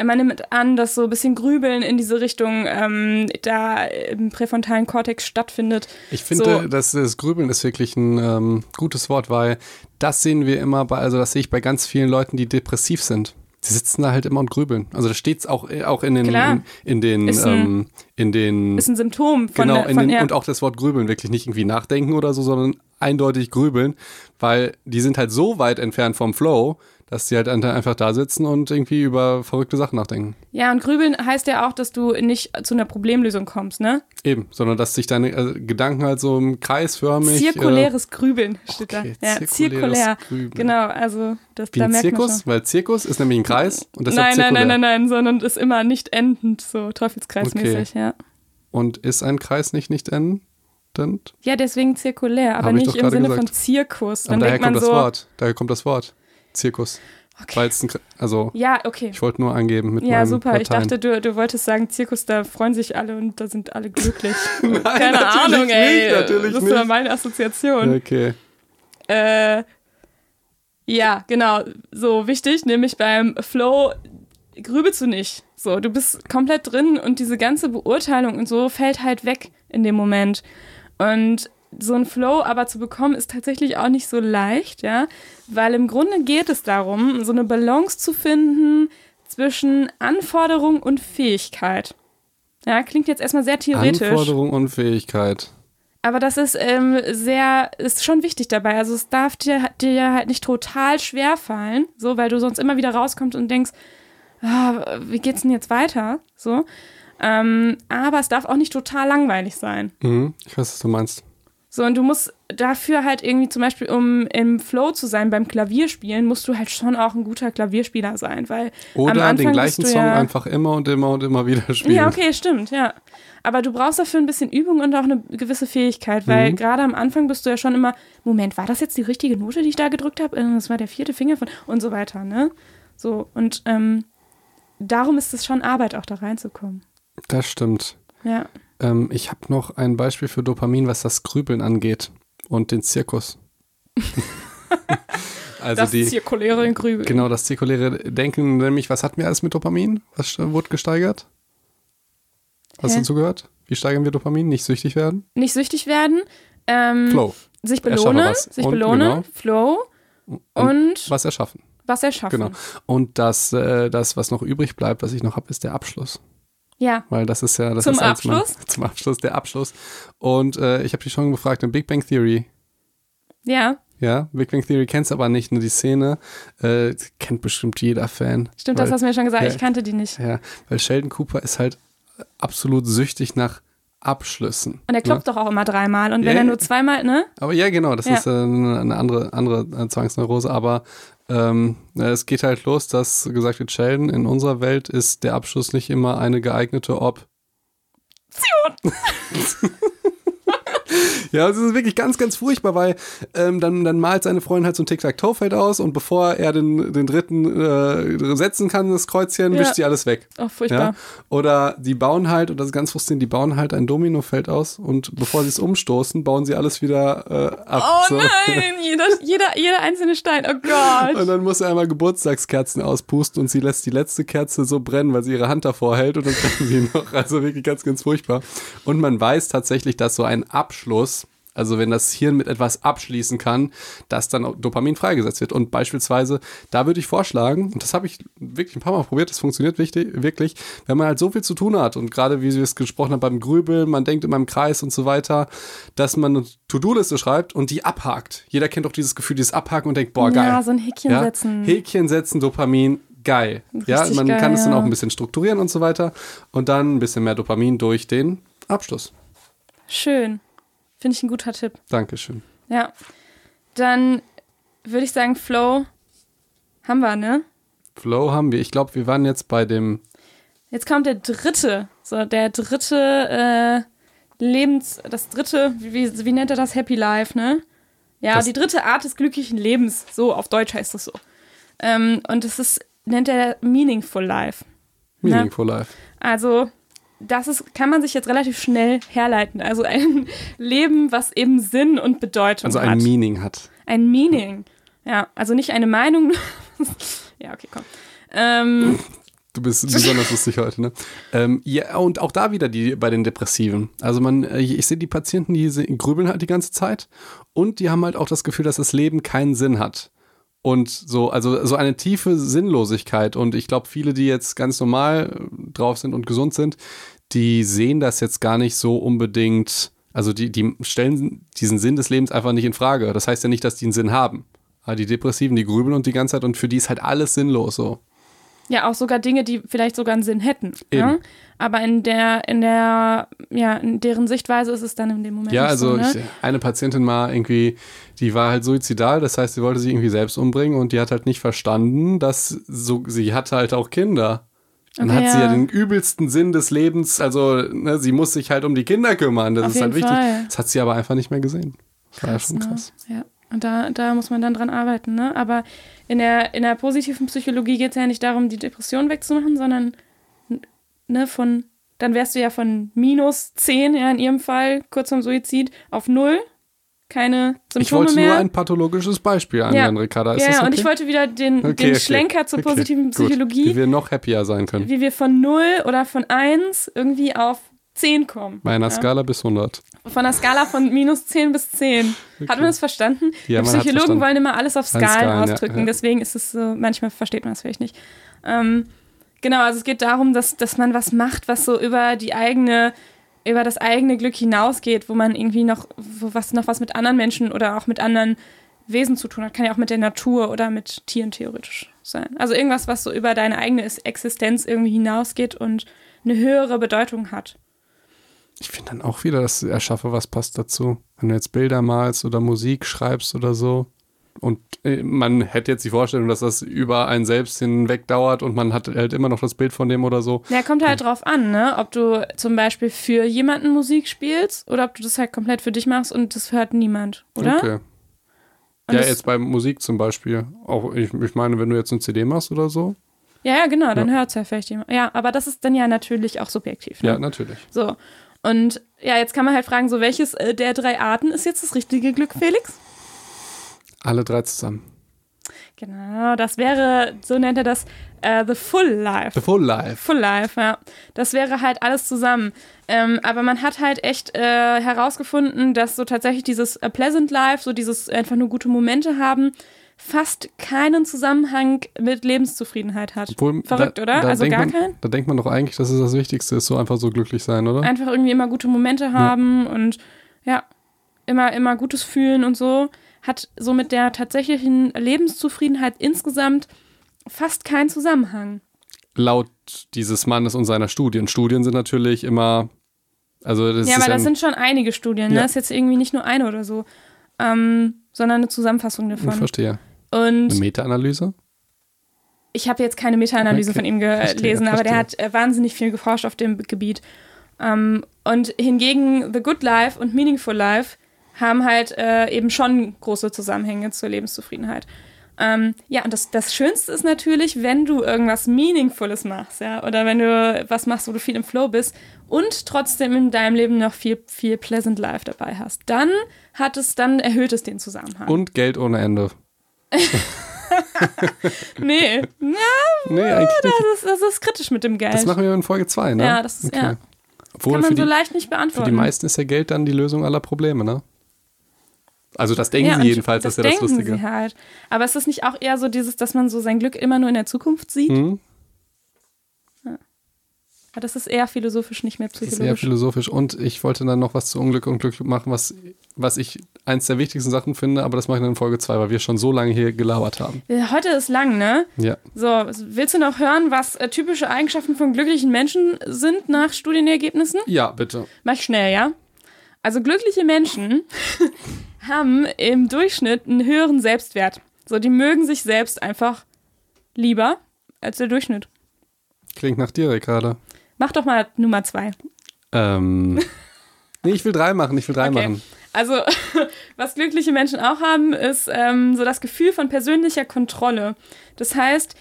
man nimmt an, dass so ein bisschen Grübeln in diese Richtung ähm, da im präfrontalen Kortex stattfindet. Ich finde, So. dass das Grübeln ist wirklich ein ähm, gutes Wort, weil das sehen wir immer bei, also das sehe ich bei ganz vielen Leuten, die depressiv sind. Sie sitzen da halt immer und grübeln. Also da steht es auch, äh, auch in den, Klar. in, in den, Ist ein- ähm, in den, Ist ein Symptom von genau, der, in von, den, ja. und auch das Wort grübeln, wirklich nicht irgendwie nachdenken oder so, sondern eindeutig grübeln, weil die sind halt so weit entfernt vom Flow, dass die halt einfach da sitzen und irgendwie über verrückte Sachen nachdenken. ja, und Grübeln heißt ja auch, dass du nicht zu einer Problemlösung kommst, ne? Eben, sondern dass sich deine äh, Gedanken halt so im Kreis förmig. Äh, Zirkuläres Grübeln steht okay, da. Ja, zirkuläres zirkulär. Grübeln. Genau, also das wie da ein merkt man Zirkus, schon. weil Zirkus ist nämlich ein Kreis und deshalb Nein, nein, zirkulär. nein, nein, nein, sondern ist immer nicht endend, so teufelskreismäßig, ja. Und ist ein Kreis nicht nicht endend? Ja, deswegen zirkulär, aber nicht im Sinne gesagt. von Zirkus. Aber Dann daher denkt man kommt so, das Wort. Daher kommt das Wort. Zirkus. Okay. Weil es ein, also ja, okay. ich wollte nur angeben mit Ja, super. Ich Latein. dachte, du, du wolltest sagen, Zirkus, da freuen sich alle und da sind alle glücklich. Keine natürlich Ahnung, ey. nicht, natürlich das war meine Assoziation. Okay. Äh, ja, genau. So wichtig, nämlich beim Flow grübelst du nicht. So, du bist komplett drin und diese ganze Beurteilung und so fällt halt weg in dem Moment. Und so ein Flow aber zu bekommen ist tatsächlich auch nicht so leicht, ja, weil im Grunde geht es darum, so eine Balance zu finden zwischen Anforderung und Fähigkeit. Ja, klingt jetzt erstmal sehr theoretisch. Anforderung und Fähigkeit. Aber das ist ähm, sehr, ist schon wichtig dabei. Also es darf dir, dir halt nicht total schwer fallen, so, weil du sonst immer wieder rauskommst und denkst, ah, wie geht's denn jetzt weiter? So. Ähm, aber es darf auch nicht total langweilig sein. Mhm. Ich weiß, was du meinst. So, und du musst dafür halt irgendwie zum Beispiel, um im Flow zu sein beim Klavierspielen, musst du halt schon auch ein guter Klavierspieler sein, weil am Oder Anfang den gleichen Song ja, einfach immer und immer und immer wieder spielen. Ja, okay, stimmt, ja. Aber du brauchst dafür ein bisschen Übung und auch eine gewisse Fähigkeit, weil Mhm. gerade am Anfang bist du ja schon immer, Moment, war das jetzt die richtige Note, die ich da gedrückt habe? Äh, Das war der vierte Finger von und so weiter, ne? So, und ähm, darum ist es schon Arbeit, auch da reinzukommen. Das stimmt. Ja. Ähm, ich habe noch ein Beispiel für Dopamin, was das Grübeln angeht und den Zirkus. also das die, zirkuläre Grübel. genau das zirkuläre Denken, nämlich was hatten wir alles mit Dopamin? Was wurde gesteigert? Hast Hä? du zugehört? Wie steigern wir Dopamin? Nicht süchtig werden? Nicht süchtig werden, ähm, Flow. sich belohnen, was. sich Und, belohnen, genau. Flow und Was erschaffen. was erschaffen. Genau. Und das, äh, das, was noch übrig bleibt, was ich noch habe, ist der Abschluss. Ja. Weil das ist ja das Zum ist Abschluss? zum Abschluss, der Abschluss. Und äh, ich habe dich schon gefragt, in Big Bang Theory, Ja. Ja, Big Bang Theory kennst aber nicht, nur die Szene. Äh, kennt bestimmt jeder Fan. Stimmt, weil, das hast du mir schon gesagt. ja. Ich kannte die nicht. Ja, weil Sheldon Cooper ist halt absolut süchtig nach Abschlüssen. Und er klopft doch auch immer dreimal. Und wenn Ja, er nur zweimal, ne? Aber ja, genau, das Ja. ist äh, eine andere, andere äh, Zwangsneurose. Aber ähm, äh, es geht halt los, dass gesagt wird, Sheldon, in unserer Welt ist der Abschluss nicht immer eine geeignete Ob. Ja, es ist wirklich ganz, ganz furchtbar, weil ähm, dann, dann malt seine Freundin halt so ein Tic-Tac-Toe-Feld aus und bevor er den, den dritten äh, setzen kann, das Kreuzchen, Ja. wischt sie alles weg. Oh, furchtbar. Ja? Oder die bauen halt, und das ist ganz frustrierend, die bauen halt ein Dominofeld aus und bevor sie es umstoßen, bauen sie alles wieder äh, ab. Oh so. nein, jeder, jeder, jeder einzelne Stein. Oh Gott. Und dann muss er einmal Geburtstagskerzen auspusten und sie lässt die letzte Kerze so brennen, weil sie ihre Hand davor hält und dann brennen sie noch. Also wirklich ganz, ganz furchtbar. Und man weiß tatsächlich, dass so ein Abschluss, also wenn das Hirn mit etwas abschließen kann, dass dann auch Dopamin freigesetzt wird. Und beispielsweise, da würde ich vorschlagen, und das habe ich wirklich ein paar Mal probiert, das funktioniert wichtig, wirklich, wenn man halt so viel zu tun hat und gerade wie wir es gesprochen haben beim Grübeln, man denkt immer im Kreis und so weiter, dass man eine To-Do-Liste schreibt und die abhakt. Jeder kennt doch dieses Gefühl, dieses Abhaken und denkt, boah, geil. Ja, so ein Häkchen Ja? setzen. Häkchen setzen, Dopamin, geil. ja, Richtig man geil, kann es dann ja. auch ein bisschen strukturieren und so weiter. Und dann ein bisschen mehr Dopamin durch den Abschluss. Schön. Finde ich ein guter Tipp. Dankeschön. Ja. Dann würde ich sagen, Flow haben wir, ne? Flow haben wir. Ich glaube, wir waren jetzt bei dem. Jetzt kommt der dritte, so der dritte äh, Lebens, das dritte, wie, wie, nennt er das? Happy Life, ne? Ja, Das- die dritte Art des glücklichen Lebens, so auf Deutsch heißt das so. Ähm, und das ist, nennt er Meaningful Life. Ne? Meaningful Life. Also, das ist, kann man sich jetzt relativ schnell herleiten. Also ein Leben, was eben Sinn und Bedeutung Also hat. ein Meaning hat. Ein Meaning. Ja, also nicht eine Meinung. ja, okay, komm. Ähm, Du bist besonders lustig heute, ne? Ähm, ja, und auch da wieder die bei den Depressiven. Also man, äh, ich sehe die Patienten, die grübeln halt die ganze Zeit und die haben halt auch das Gefühl, dass das Leben keinen Sinn hat. Und so, also so eine tiefe Sinnlosigkeit. Und ich glaube, viele, die jetzt ganz normal äh, drauf sind und gesund sind, die sehen das jetzt gar nicht so unbedingt. Also die, die stellen diesen Sinn des Lebens einfach nicht in Frage. Das heißt ja nicht, dass die einen Sinn haben. Aber die Depressiven, die grübeln und die ganze Zeit und für die ist halt alles sinnlos so. Ja, auch sogar Dinge, die vielleicht sogar einen Sinn hätten. Ja? Aber in der, in der, ja, in deren Sichtweise ist es dann in dem Moment. Ja, nicht also so, ne? ich, eine Patientin mal irgendwie, die war halt suizidal, das heißt, sie wollte sich irgendwie selbst umbringen und die hat halt nicht verstanden, dass so, sie hatte halt auch Kinder. Dann Okay, hat sie ja ja. den übelsten Sinn des Lebens, also ne, sie muss sich halt um die Kinder kümmern, das Auf ist halt wichtig. Fall. Das hat sie aber einfach nicht mehr gesehen. Das war ja schon ne? krass. Ja, und da, da muss man dann dran arbeiten, ne? Aber in der, in der positiven Psychologie geht es ja nicht darum, die Depression wegzumachen, sondern ne, von, dann wärst du ja von minus 10, ja, in ihrem Fall, kurz vorm Suizid, auf null. Keine Symptome Ich wollte mehr. nur ein pathologisches Beispiel anwenden, Ricarda. Ist ja, das ja, okay? und ich wollte wieder den, Okay, den okay. Schlenker zur positiven gut. Wie Psychologie, wir noch happier sein können. wie wir von 0 oder von 1 irgendwie auf 10 kommen. Bei einer ja. Skala bis 100. Von einer Skala von minus 10 bis 10. Hat man das verstanden? Ja, Die Psychologen verstanden. wollen immer alles auf Skalen, Skalen, ja, ausdrücken, ja. deswegen ist es so, manchmal versteht man das vielleicht nicht. Ähm, genau, also es geht darum, dass, dass man was macht, was so über die eigene, über das eigene Glück hinausgeht, wo man irgendwie noch, was noch was mit anderen Menschen oder auch mit anderen Wesen zu tun hat. Kann ja auch mit der Natur oder mit Tieren theoretisch sein. Also irgendwas, was so über deine eigene Existenz irgendwie hinausgeht und eine höhere Bedeutung hat. Ich finde dann auch wieder, dass Erschaffe was passt dazu. Wenn du jetzt Bilder malst oder Musik schreibst oder so. Und äh, man hätte jetzt die Vorstellung, dass das über einen selbst hinweg dauert und man hat halt immer noch das Bild von dem oder so. Ja, kommt halt drauf an, ne? Ob du zum Beispiel für jemanden Musik spielst oder ob du das halt komplett für dich machst und das hört niemand, oder? Okay. Und ja, jetzt bei Musik zum Beispiel. Auch ich, ich meine, wenn du jetzt eine CD machst oder so. ja, ja, genau, dann hört es ja vielleicht jemand. Ja, aber das ist dann ja natürlich auch subjektiv. Ne? Ja, natürlich. So. Und ja, jetzt kann man halt fragen, so welches äh, der drei Arten ist jetzt das richtige Glück, Felix? Alle drei zusammen. Genau, das wäre, so nennt er das, äh, the full life. The Full Life. Full Life, ja. Das wäre halt alles zusammen. Ähm, aber man hat halt echt äh, herausgefunden, dass so tatsächlich dieses äh, Pleasant Life, so dieses einfach nur gute Momente haben, fast keinen Zusammenhang mit Lebenszufriedenheit hat. Obwohl, Verrückt, oder? Also denkt gar man, keinen? Da denkt man doch eigentlich, dass es das Wichtigste ist, so einfach so glücklich sein, oder? Einfach irgendwie immer gute Momente haben und ja, immer, immer Gutes fühlen und so. hat so mit der tatsächlichen Lebenszufriedenheit insgesamt fast keinen Zusammenhang. Laut dieses Mannes und seiner Studien. Studien sind natürlich immer. Also das ja, aber das sind schon einige Studien. Ne? Ja. Das ist jetzt irgendwie nicht nur eine oder so, ähm, sondern eine Zusammenfassung ich davon. verstehe. Und Eine Meta-Analyse? ich habe jetzt keine Meta-Analyse Okay, von ihm gelesen, verstehe, aber der hat äh, wahnsinnig viel geforscht auf dem Gebiet. Ähm, und hingegen The Good Life und Meaningful Life haben halt äh, eben schon große Zusammenhänge zur Lebenszufriedenheit. Ähm, ja, und das, das Schönste ist natürlich, wenn du irgendwas Meaningfules machst, ja, oder wenn du was machst, wo du viel im Flow bist und trotzdem in deinem Leben noch viel, viel Pleasant Life dabei hast. Dann hat es, dann erhöht es den Zusammenhang. Und Geld ohne Ende. nee, ja, Nee, eigentlich das nicht. ist, das ist kritisch mit dem Geld. Das machen wir in Folge 2, ne? Ja, das ist- ja. Obwohl Kann für man die, so leicht nicht für beantworten. die meisten ist ja Geld dann die Lösung aller Probleme, ne? Also das denken ja, sie jedenfalls, das, ist ja das Lustige. Sie halt. Aber ist das nicht auch eher so dieses, dass man so sein Glück immer nur in der Zukunft sieht? Hm? Aber das ist eher philosophisch, nicht mehr Das ist eher psychologisch. philosophisch. Und ich wollte dann noch was zu Unglück und Glück machen, was, was ich eins der wichtigsten Sachen finde, aber das mache ich dann in Folge 2, weil wir schon so lange hier gelabert haben. Äh, Heute ist lang, ne? Ja. So, willst du noch hören, was äh, typische Eigenschaften von glücklichen Menschen sind nach Studienergebnissen? Ja, bitte. Mach schnell, ja? Also glückliche Menschen haben im Durchschnitt einen höheren Selbstwert. So, die mögen sich selbst einfach lieber als der Durchschnitt. Klingt nach dir, gerade. Mach doch mal Nummer zwei. Ähm. nee, ich will drei machen, ich will drei Okay. machen. Also, was glückliche Menschen auch haben, ist ähm, so das Gefühl von persönlicher Kontrolle. Das heißt,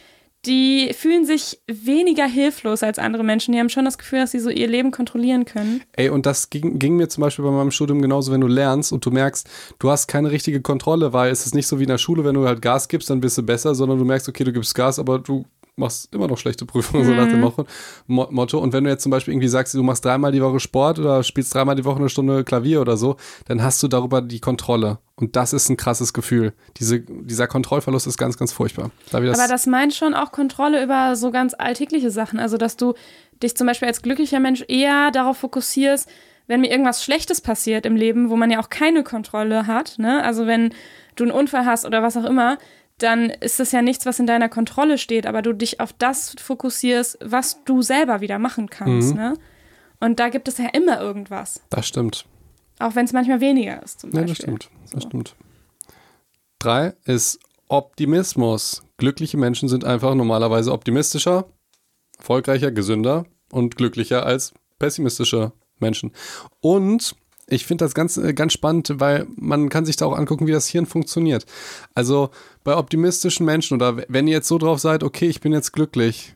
die fühlen sich weniger hilflos als andere Menschen. Die haben schon das Gefühl, dass sie so ihr Leben kontrollieren können. Ey, und das ging, ging mir zum Beispiel bei meinem Studium genauso, wenn du lernst und du merkst, du hast keine richtige Kontrolle, weil es ist nicht so wie in der Schule, wenn du halt Gas gibst, dann bist du besser, sondern du merkst, okay, du gibst Gas, aber du machst immer noch schlechte Prüfungen, so nach dem Motto, Mo- Motto. Und wenn du jetzt zum Beispiel irgendwie sagst, du machst dreimal die Woche Sport oder spielst dreimal die Woche eine Stunde Klavier oder so, dann hast du darüber die Kontrolle. Und das ist ein krasses Gefühl. Diese, dieser Kontrollverlust ist ganz, ganz furchtbar. Da das, Aber das meint schon auch Kontrolle über so ganz alltägliche Sachen. Also, dass du dich zum Beispiel als glücklicher Mensch eher darauf fokussierst, wenn mir irgendwas Schlechtes passiert im Leben, wo man ja auch keine Kontrolle hat, ne? Also wenn du einen Unfall hast oder was auch immer, dann ist das ja nichts, was in deiner Kontrolle steht, aber du dich auf das fokussierst, was du selber wieder machen kannst, Mhm. ne? Und da gibt es ja immer irgendwas. das stimmt. Auch wenn es manchmal weniger ist, zum Ja, Beispiel. das stimmt. Das So. stimmt. Drei ist Optimismus. Glückliche Menschen sind einfach normalerweise optimistischer, erfolgreicher, gesünder und glücklicher als pessimistische Menschen. Und ich finde das ganz, äh, ganz spannend, weil man kann sich da auch angucken, wie das Hirn funktioniert. Also bei optimistischen Menschen oder wenn ihr jetzt so drauf seid, okay, ich bin jetzt glücklich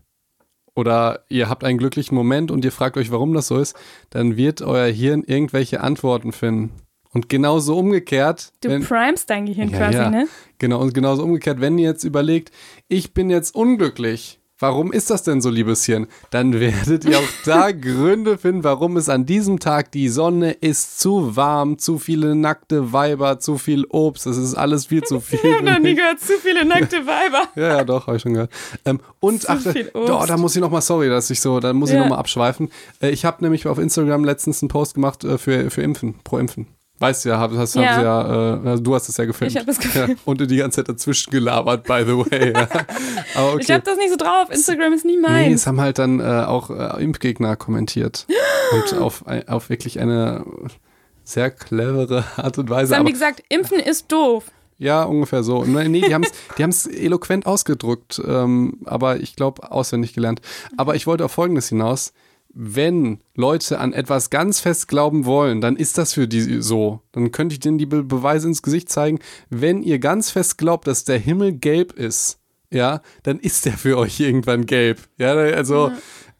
oder ihr habt einen glücklichen Moment und ihr fragt euch, warum das so ist, dann wird euer Hirn irgendwelche Antworten finden. Und genauso umgekehrt, Du wenn, primest dein Gehirn Ja, quasi, ja. ne? Genau, und genauso umgekehrt, wenn ihr jetzt überlegt, ich bin jetzt unglücklich, warum ist das denn so, liebes Hirn? Dann werdet ihr auch da Gründe finden, warum es an diesem Tag die Sonne ist zu warm, zu viele nackte Weiber, zu viel Obst, es ist alles viel zu viel. Ich habe noch nie gehört, zu viele nackte Weiber. Ja, ja, doch, habe ich schon gehört. Ähm, und Zu ach, viel Obst. da, da muss ich nochmal, sorry, dass ich so, da muss ich Ja. nochmal abschweifen. Äh, ich habe nämlich auf Instagram letztens einen Post gemacht äh, für, für Impfen, pro Impfen. Weißt du ja, hab, hast, Ja. Ja äh, du hast es ja gefilmt. Ich hab es gefilmt. Ja, und du die ganze Zeit dazwischen gelabert, by the way. Ja. Okay. Ich habe das nicht so drauf. Instagram ist nie Nee, meins. es haben halt dann äh, auch äh, Impfgegner kommentiert. und auf, ein- auf wirklich eine sehr clevere Art und Weise. Dann, Aber, wie gesagt, impfen ist doof. ja, ungefähr so. Nee, nee, die haben es die haben's eloquent ausgedrückt, ähm, aber ich glaube auswendig gelernt. Aber ich wollte auf Folgendes hinaus. Wenn Leute an etwas ganz fest glauben wollen, dann ist das für die so. Dann könnte ich denen die Be Beweise ins Gesicht zeigen. Wenn ihr ganz fest glaubt, dass der Himmel gelb ist, ja, dann ist der für euch irgendwann gelb. Ja, also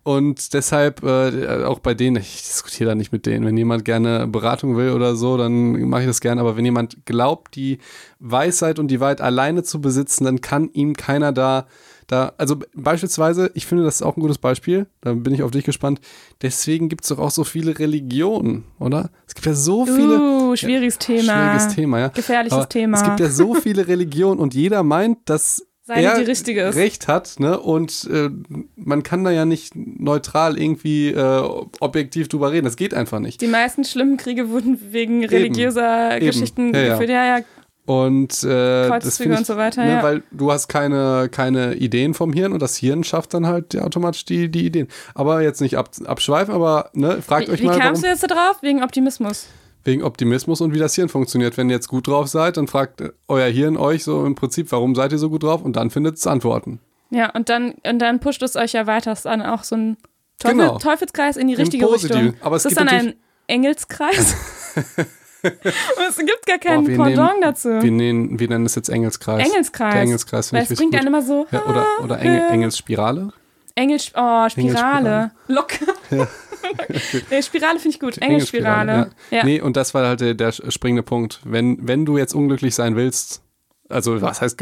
und deshalb äh, auch bei denen, ich diskutiere da nicht mit denen. Wenn jemand gerne Beratung will oder so, dann mache ich das gerne. Aber wenn jemand glaubt, die Weisheit und die Wahrheit alleine zu besitzen, dann kann ihm keiner da, da, also beispielsweise, ich finde, das ist auch ein gutes Beispiel. Da bin ich auf dich gespannt. Deswegen gibt es doch auch so viele Religionen, oder? Es gibt ja so viele. Uh, schwieriges Thema. Schwieriges Thema, ja. Gefährliches Aber Thema. Es gibt ja so viele Religionen und jeder meint, dass Seine, er die richtige ist. Recht hat, ne? Und äh, man kann da ja nicht neutral irgendwie äh, objektiv drüber reden. Das geht einfach nicht. Die meisten schlimmen Kriege wurden wegen religiöser Eben. Geschichten Ja, ja. geführt. Ja, ja. Und äh, Kreuzzüge ich, und so weiter, ne, ja. weil du hast keine, keine Ideen vom Hirn und das Hirn schafft dann halt ja, automatisch die, die Ideen. Aber jetzt nicht ab, abschweifen, aber ne, fragt Wie, euch wie mal, warum, kamst du jetzt da drauf? Wegen Optimismus. wegen Optimismus und wie das Hirn funktioniert. Wenn ihr jetzt gut drauf seid, dann fragt euer Hirn euch so im Prinzip, warum seid ihr so gut drauf und dann findet es Antworten. Ja, und dann, und dann pusht es euch ja weiter an auch so ein Teufel, Genau. Teufelskreis in die richtige. Richtung. Aber es ist das dann ein Engelskreis? es gibt gar keinen Boah, Pendant nehmen- dazu. Wir nennen, wir nennen es jetzt Engelskreis. Engelskreis. Der Engelskreis Weil es bringt richtig einen gut. immer so. Ja, oder oder Engel, Engelsspirale. Engel, oh, Spirale. Engelspirale. Locker. nee, Spirale finde ich gut. Engelspirale. ja. Ja. Nee, und das war halt der, der springende Punkt. Wenn, wenn du jetzt unglücklich sein willst, also was heißt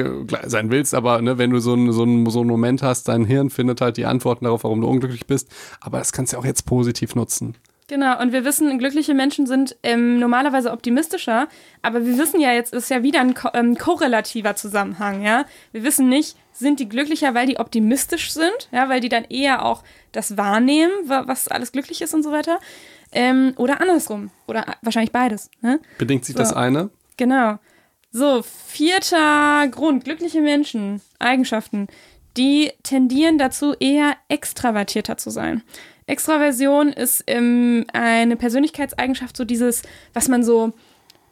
sein willst, aber ne, wenn du so einen so einen- so einen Moment hast, dein Hirn findet halt die Antworten darauf, warum du unglücklich bist. Aber das kannst du auch jetzt positiv nutzen. Genau, und wir wissen, glückliche Menschen sind ähm, normalerweise optimistischer, aber wir wissen ja jetzt, ist ja wieder ein ko ähm, korrelativer Zusammenhang, ja. Wir wissen nicht, sind die glücklicher, weil die optimistisch sind, ja, weil die dann eher auch das wahrnehmen, wa was alles glücklich ist und so weiter, ähm, oder andersrum, oder wahrscheinlich beides, ne? Bedingt sich So. das eine? Genau. So, vierter Grund, glückliche Menschen, Eigenschaften, die tendieren dazu, eher extravertierter zu sein. Extraversion ist ähm, eine Persönlichkeitseigenschaft, so dieses, was man so,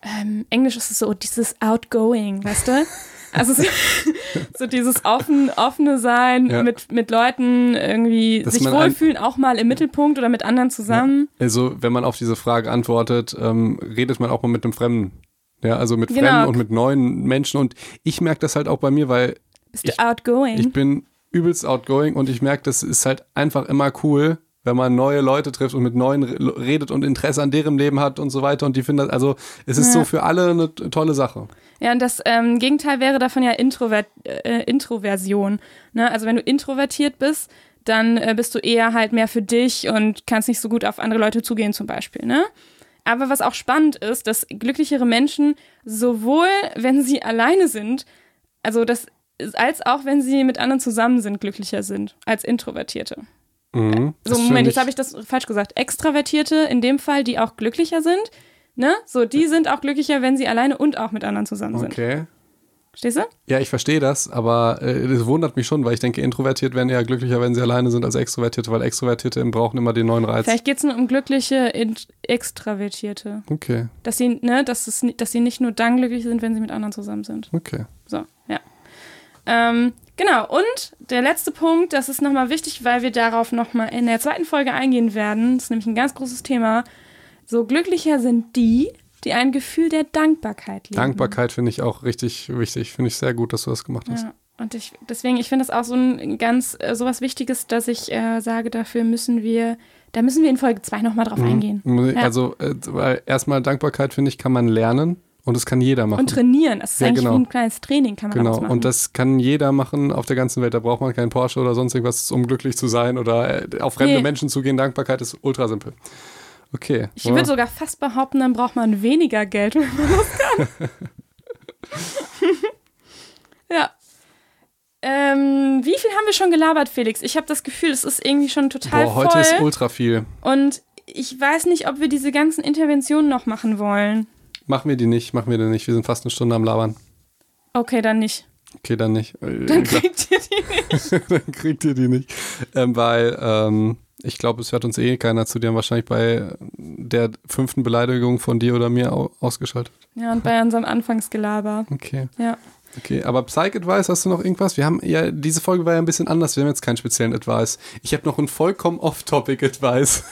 ähm, Englisch ist es so, dieses outgoing, weißt du? Also so, so dieses offen, offene Sein, Ja. mit, mit Leuten irgendwie Dass sich wohlfühlen, auch mal im Mittelpunkt oder mit anderen zusammen. Also, wenn man auf diese Frage antwortet, ähm, redet man auch mal mit einem Fremden. Ja, also mit Genau. Fremden und mit neuen Menschen. Und ich merke das halt auch bei mir, weil Bist du Ich- outgoing? ich bin übelst outgoing und ich merke, das ist halt einfach immer cool, wenn man neue Leute trifft und mit neuen re- redet und Interesse an deren Leben hat und so weiter. Und die finden das, also es ist Ja. so für alle eine tolle Sache. Ja, und das ähm, Gegenteil wäre davon ja Introvert, äh, Introversion. Ne? Also wenn du introvertiert bist, dann äh, bist du eher halt mehr für dich und kannst nicht so gut auf andere Leute zugehen zum Beispiel. Ne? Aber was auch spannend ist, dass glücklichere Menschen sowohl, wenn sie alleine sind, also das als auch wenn sie mit anderen zusammen sind, glücklicher sind als Introvertierte. Mhm. So, Das Moment, jetzt habe ich das falsch gesagt. Extravertierte in dem Fall, die auch glücklicher sind, ne? So, die sind auch glücklicher, wenn sie alleine und auch mit anderen zusammen sind. Okay. Verstehst du? Ja, ich verstehe das, aber äh, das wundert mich schon, weil ich denke, introvertiert werden eher glücklicher, wenn sie alleine sind, als Extrovertierte, weil Extrovertierte brauchen immer den neuen Reiz. Vielleicht geht es nur um glückliche Int Extravertierte. Okay, Dass sie, ne, dass, es, dass sie nicht nur dann glücklich sind, wenn sie mit anderen zusammen sind. okay. So, ja. Ähm, genau, und der letzte Punkt, das ist nochmal wichtig, weil wir darauf nochmal in der zweiten Folge eingehen werden. Das ist nämlich ein ganz großes Thema. So glücklicher sind die, die ein Gefühl der Dankbarkeit leben. Dankbarkeit finde ich auch richtig wichtig. Finde ich sehr gut, dass du das gemacht hast. Ja, und ich, deswegen, ich finde das auch so ein ganz, äh, sowas Wichtiges, dass ich äh, sage, dafür müssen wir, da müssen wir in Folge 2 nochmal drauf eingehen. Mhm. Ja. Also, äh, weil erstmal Dankbarkeit, finde ich, kann man lernen und das kann jeder machen. Und trainieren. Das ist Ja, eigentlich genau. wie ein kleines Training, kann man Genau, machen. und das kann jeder machen auf der ganzen Welt. Da braucht man keinen Porsche oder sonst irgendwas, um glücklich zu sein oder äh, auf fremde Nee. Menschen zu gehen. Dankbarkeit ist ultra simpel. Okay. ich würde sogar fast behaupten, dann braucht man weniger Geld, wenn man das kann. ja. Ähm, wie viel haben wir schon gelabert, Felix? Ich habe das Gefühl, es ist irgendwie schon total Boah, heute voll. ist ultra viel. und ich weiß nicht, ob wir diese ganzen Interventionen noch machen wollen. Machen wir die nicht, machen wir die nicht. Wir sind fast eine Stunde am Labern. Okay, dann nicht. Okay, dann nicht. Äh, Dann klar, kriegt ihr die nicht. dann kriegt ihr die nicht. Ähm, weil ähm, ich glaube, es hört uns eh keiner zu. Die haben wahrscheinlich bei der fünften Beleidigung von dir oder mir au ausgeschaltet. Ja, und bei unserem Anfangsgelaber. Okay. Ja. Okay, aber Psych-Advice, hast du noch irgendwas? Wir haben ja, diese Folge war ja ein bisschen anders. Wir haben jetzt keinen speziellen Advice. Ich habe noch einen vollkommen Off-Topic-Advice.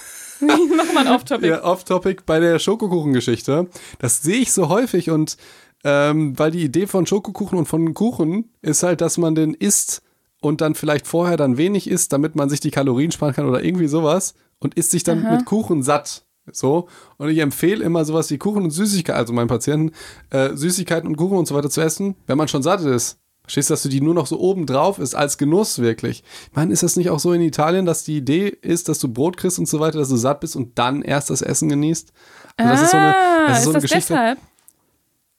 Nochmal ein Off-Topic. Ja, Off-Topic bei der Schokokuchen-Geschichte. Das sehe ich so häufig und ähm, weil die Idee von Schokokuchen und von Kuchen ist halt, dass man den isst und dann vielleicht vorher dann wenig isst, damit man sich die Kalorien sparen kann oder irgendwie sowas und isst sich dann Aha. mit Kuchen satt. So. Und ich empfehle immer sowas wie Kuchen und Süßigkeiten, also meinen Patienten, äh, Süßigkeiten und Kuchen und so weiter zu essen, wenn man schon satt ist. Verstehst du, dass du die nur noch so oben drauf ist, als Genuss wirklich? Ich meine, ist das nicht auch so in Italien, dass die Idee ist, dass du Brot kriegst und so weiter, dass du satt bist und dann erst das Essen genießt? Also das ist so eine, ah, das ist ist so eine das Geschichte. deshalb?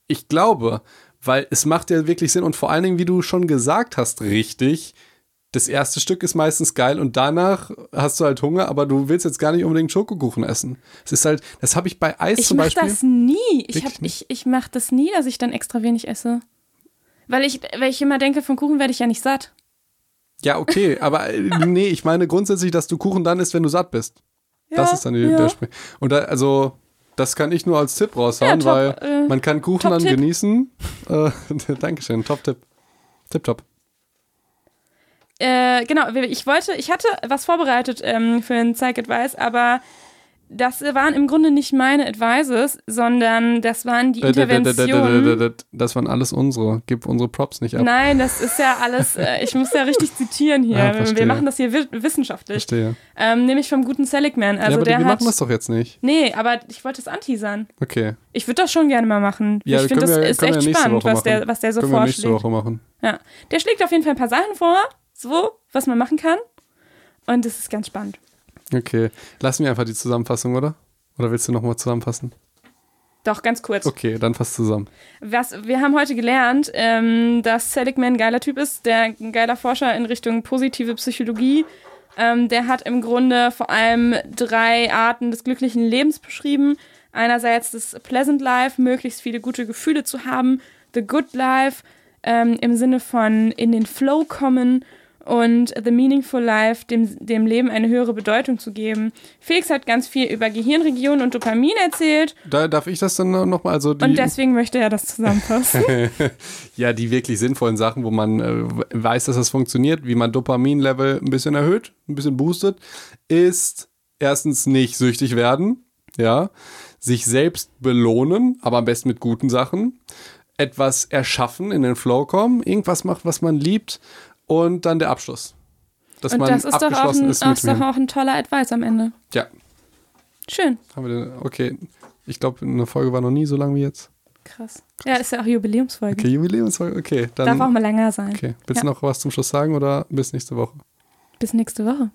Ich glaube, weil es macht ja wirklich Sinn und vor allen Dingen, wie du schon gesagt hast, richtig, das erste Stück ist meistens geil und danach hast du halt Hunger, aber du willst jetzt gar nicht unbedingt Schokokuchen essen. Es ist halt, das habe ich bei Eis Ich zum Beispiel. das nie. Ich, hab, ich, ich mache das nie, dass ich dann extra wenig esse. Weil ich, weil ich immer denke, von Kuchen werde ich ja nicht satt. Ja, okay, aber äh, nee, ich meine grundsätzlich, dass du Kuchen dann isst, wenn du satt bist. das Ja, ist dann die, ja. der Sprung. Und da, also, das kann ich nur als Tipp raushauen, Ja, weil äh, man kann Kuchen dann genießen. Äh, Dankeschön, Top-Tipp. Tipp-Top. Äh, genau, ich wollte, ich hatte was vorbereitet ähm, für einen Zeig-Advice, aber das waren im Grunde nicht meine Advices, sondern das waren die Äh, Interventionen. Das waren alles unsere. Gib unsere Props nicht ab. Nein, das ist ja alles, äh, ich muss ja richtig zitieren hier. Ja, wir machen das hier wi wissenschaftlich. Verstehe. Ähm, nämlich vom guten Seligman. Also ja, aber der wir hat. machen das doch jetzt nicht. Nee, aber ich wollte es anteasern. Okay. Ich würde das schon gerne mal machen. Ja, ich finde, das wir- ist echt spannend, was der, was der so Können wir nächste vorschlägt. Woche machen. Ja. Der schlägt auf jeden Fall ein paar Sachen vor, so, was man machen kann. Und das ist ganz spannend. Okay. Lassen wir einfach die Zusammenfassung, oder? Oder willst du nochmal zusammenfassen? Doch, ganz kurz. Okay, dann fass zusammen. Was, wir haben heute gelernt, ähm, dass Seligman ein geiler Typ ist, der ein geiler Forscher in Richtung positive Psychologie. Ähm, der hat im Grunde vor allem drei Arten des glücklichen Lebens beschrieben. Einerseits das Pleasant Life, möglichst viele gute Gefühle zu haben. The Good Life ähm, im Sinne von in den Flow kommen. Und The Meaningful Life, dem, dem Leben eine höhere Bedeutung zu geben. Felix hat ganz viel über Gehirnregionen und Dopamin erzählt. Da darf ich das dann nochmal, also Und deswegen möchte er das zusammenfassen. ja, die wirklich sinnvollen Sachen, wo man äh, weiß, dass das funktioniert, wie man Dopaminlevel ein bisschen erhöht, ein bisschen boostet, ist erstens nicht süchtig werden, ja, sich selbst belohnen, aber am besten mit guten Sachen, etwas erschaffen, in den Flow kommen, irgendwas macht, was man liebt und dann der Abschluss. Dass Und man das ist doch, auch abgeschlossen ein, ist mit doch auch ein toller Advice am Ende. Ja, Schön. haben wir den, okay. Ich glaube, eine Folge war noch nie so lang wie jetzt. Krass. Ja, ist ja auch Jubiläumsfolge. Okay, Jubiläumsfolge, okay. Dann, Darf auch mal länger sein. okay. Willst Ja. du noch was zum Schluss sagen oder bis nächste Woche? Bis nächste Woche.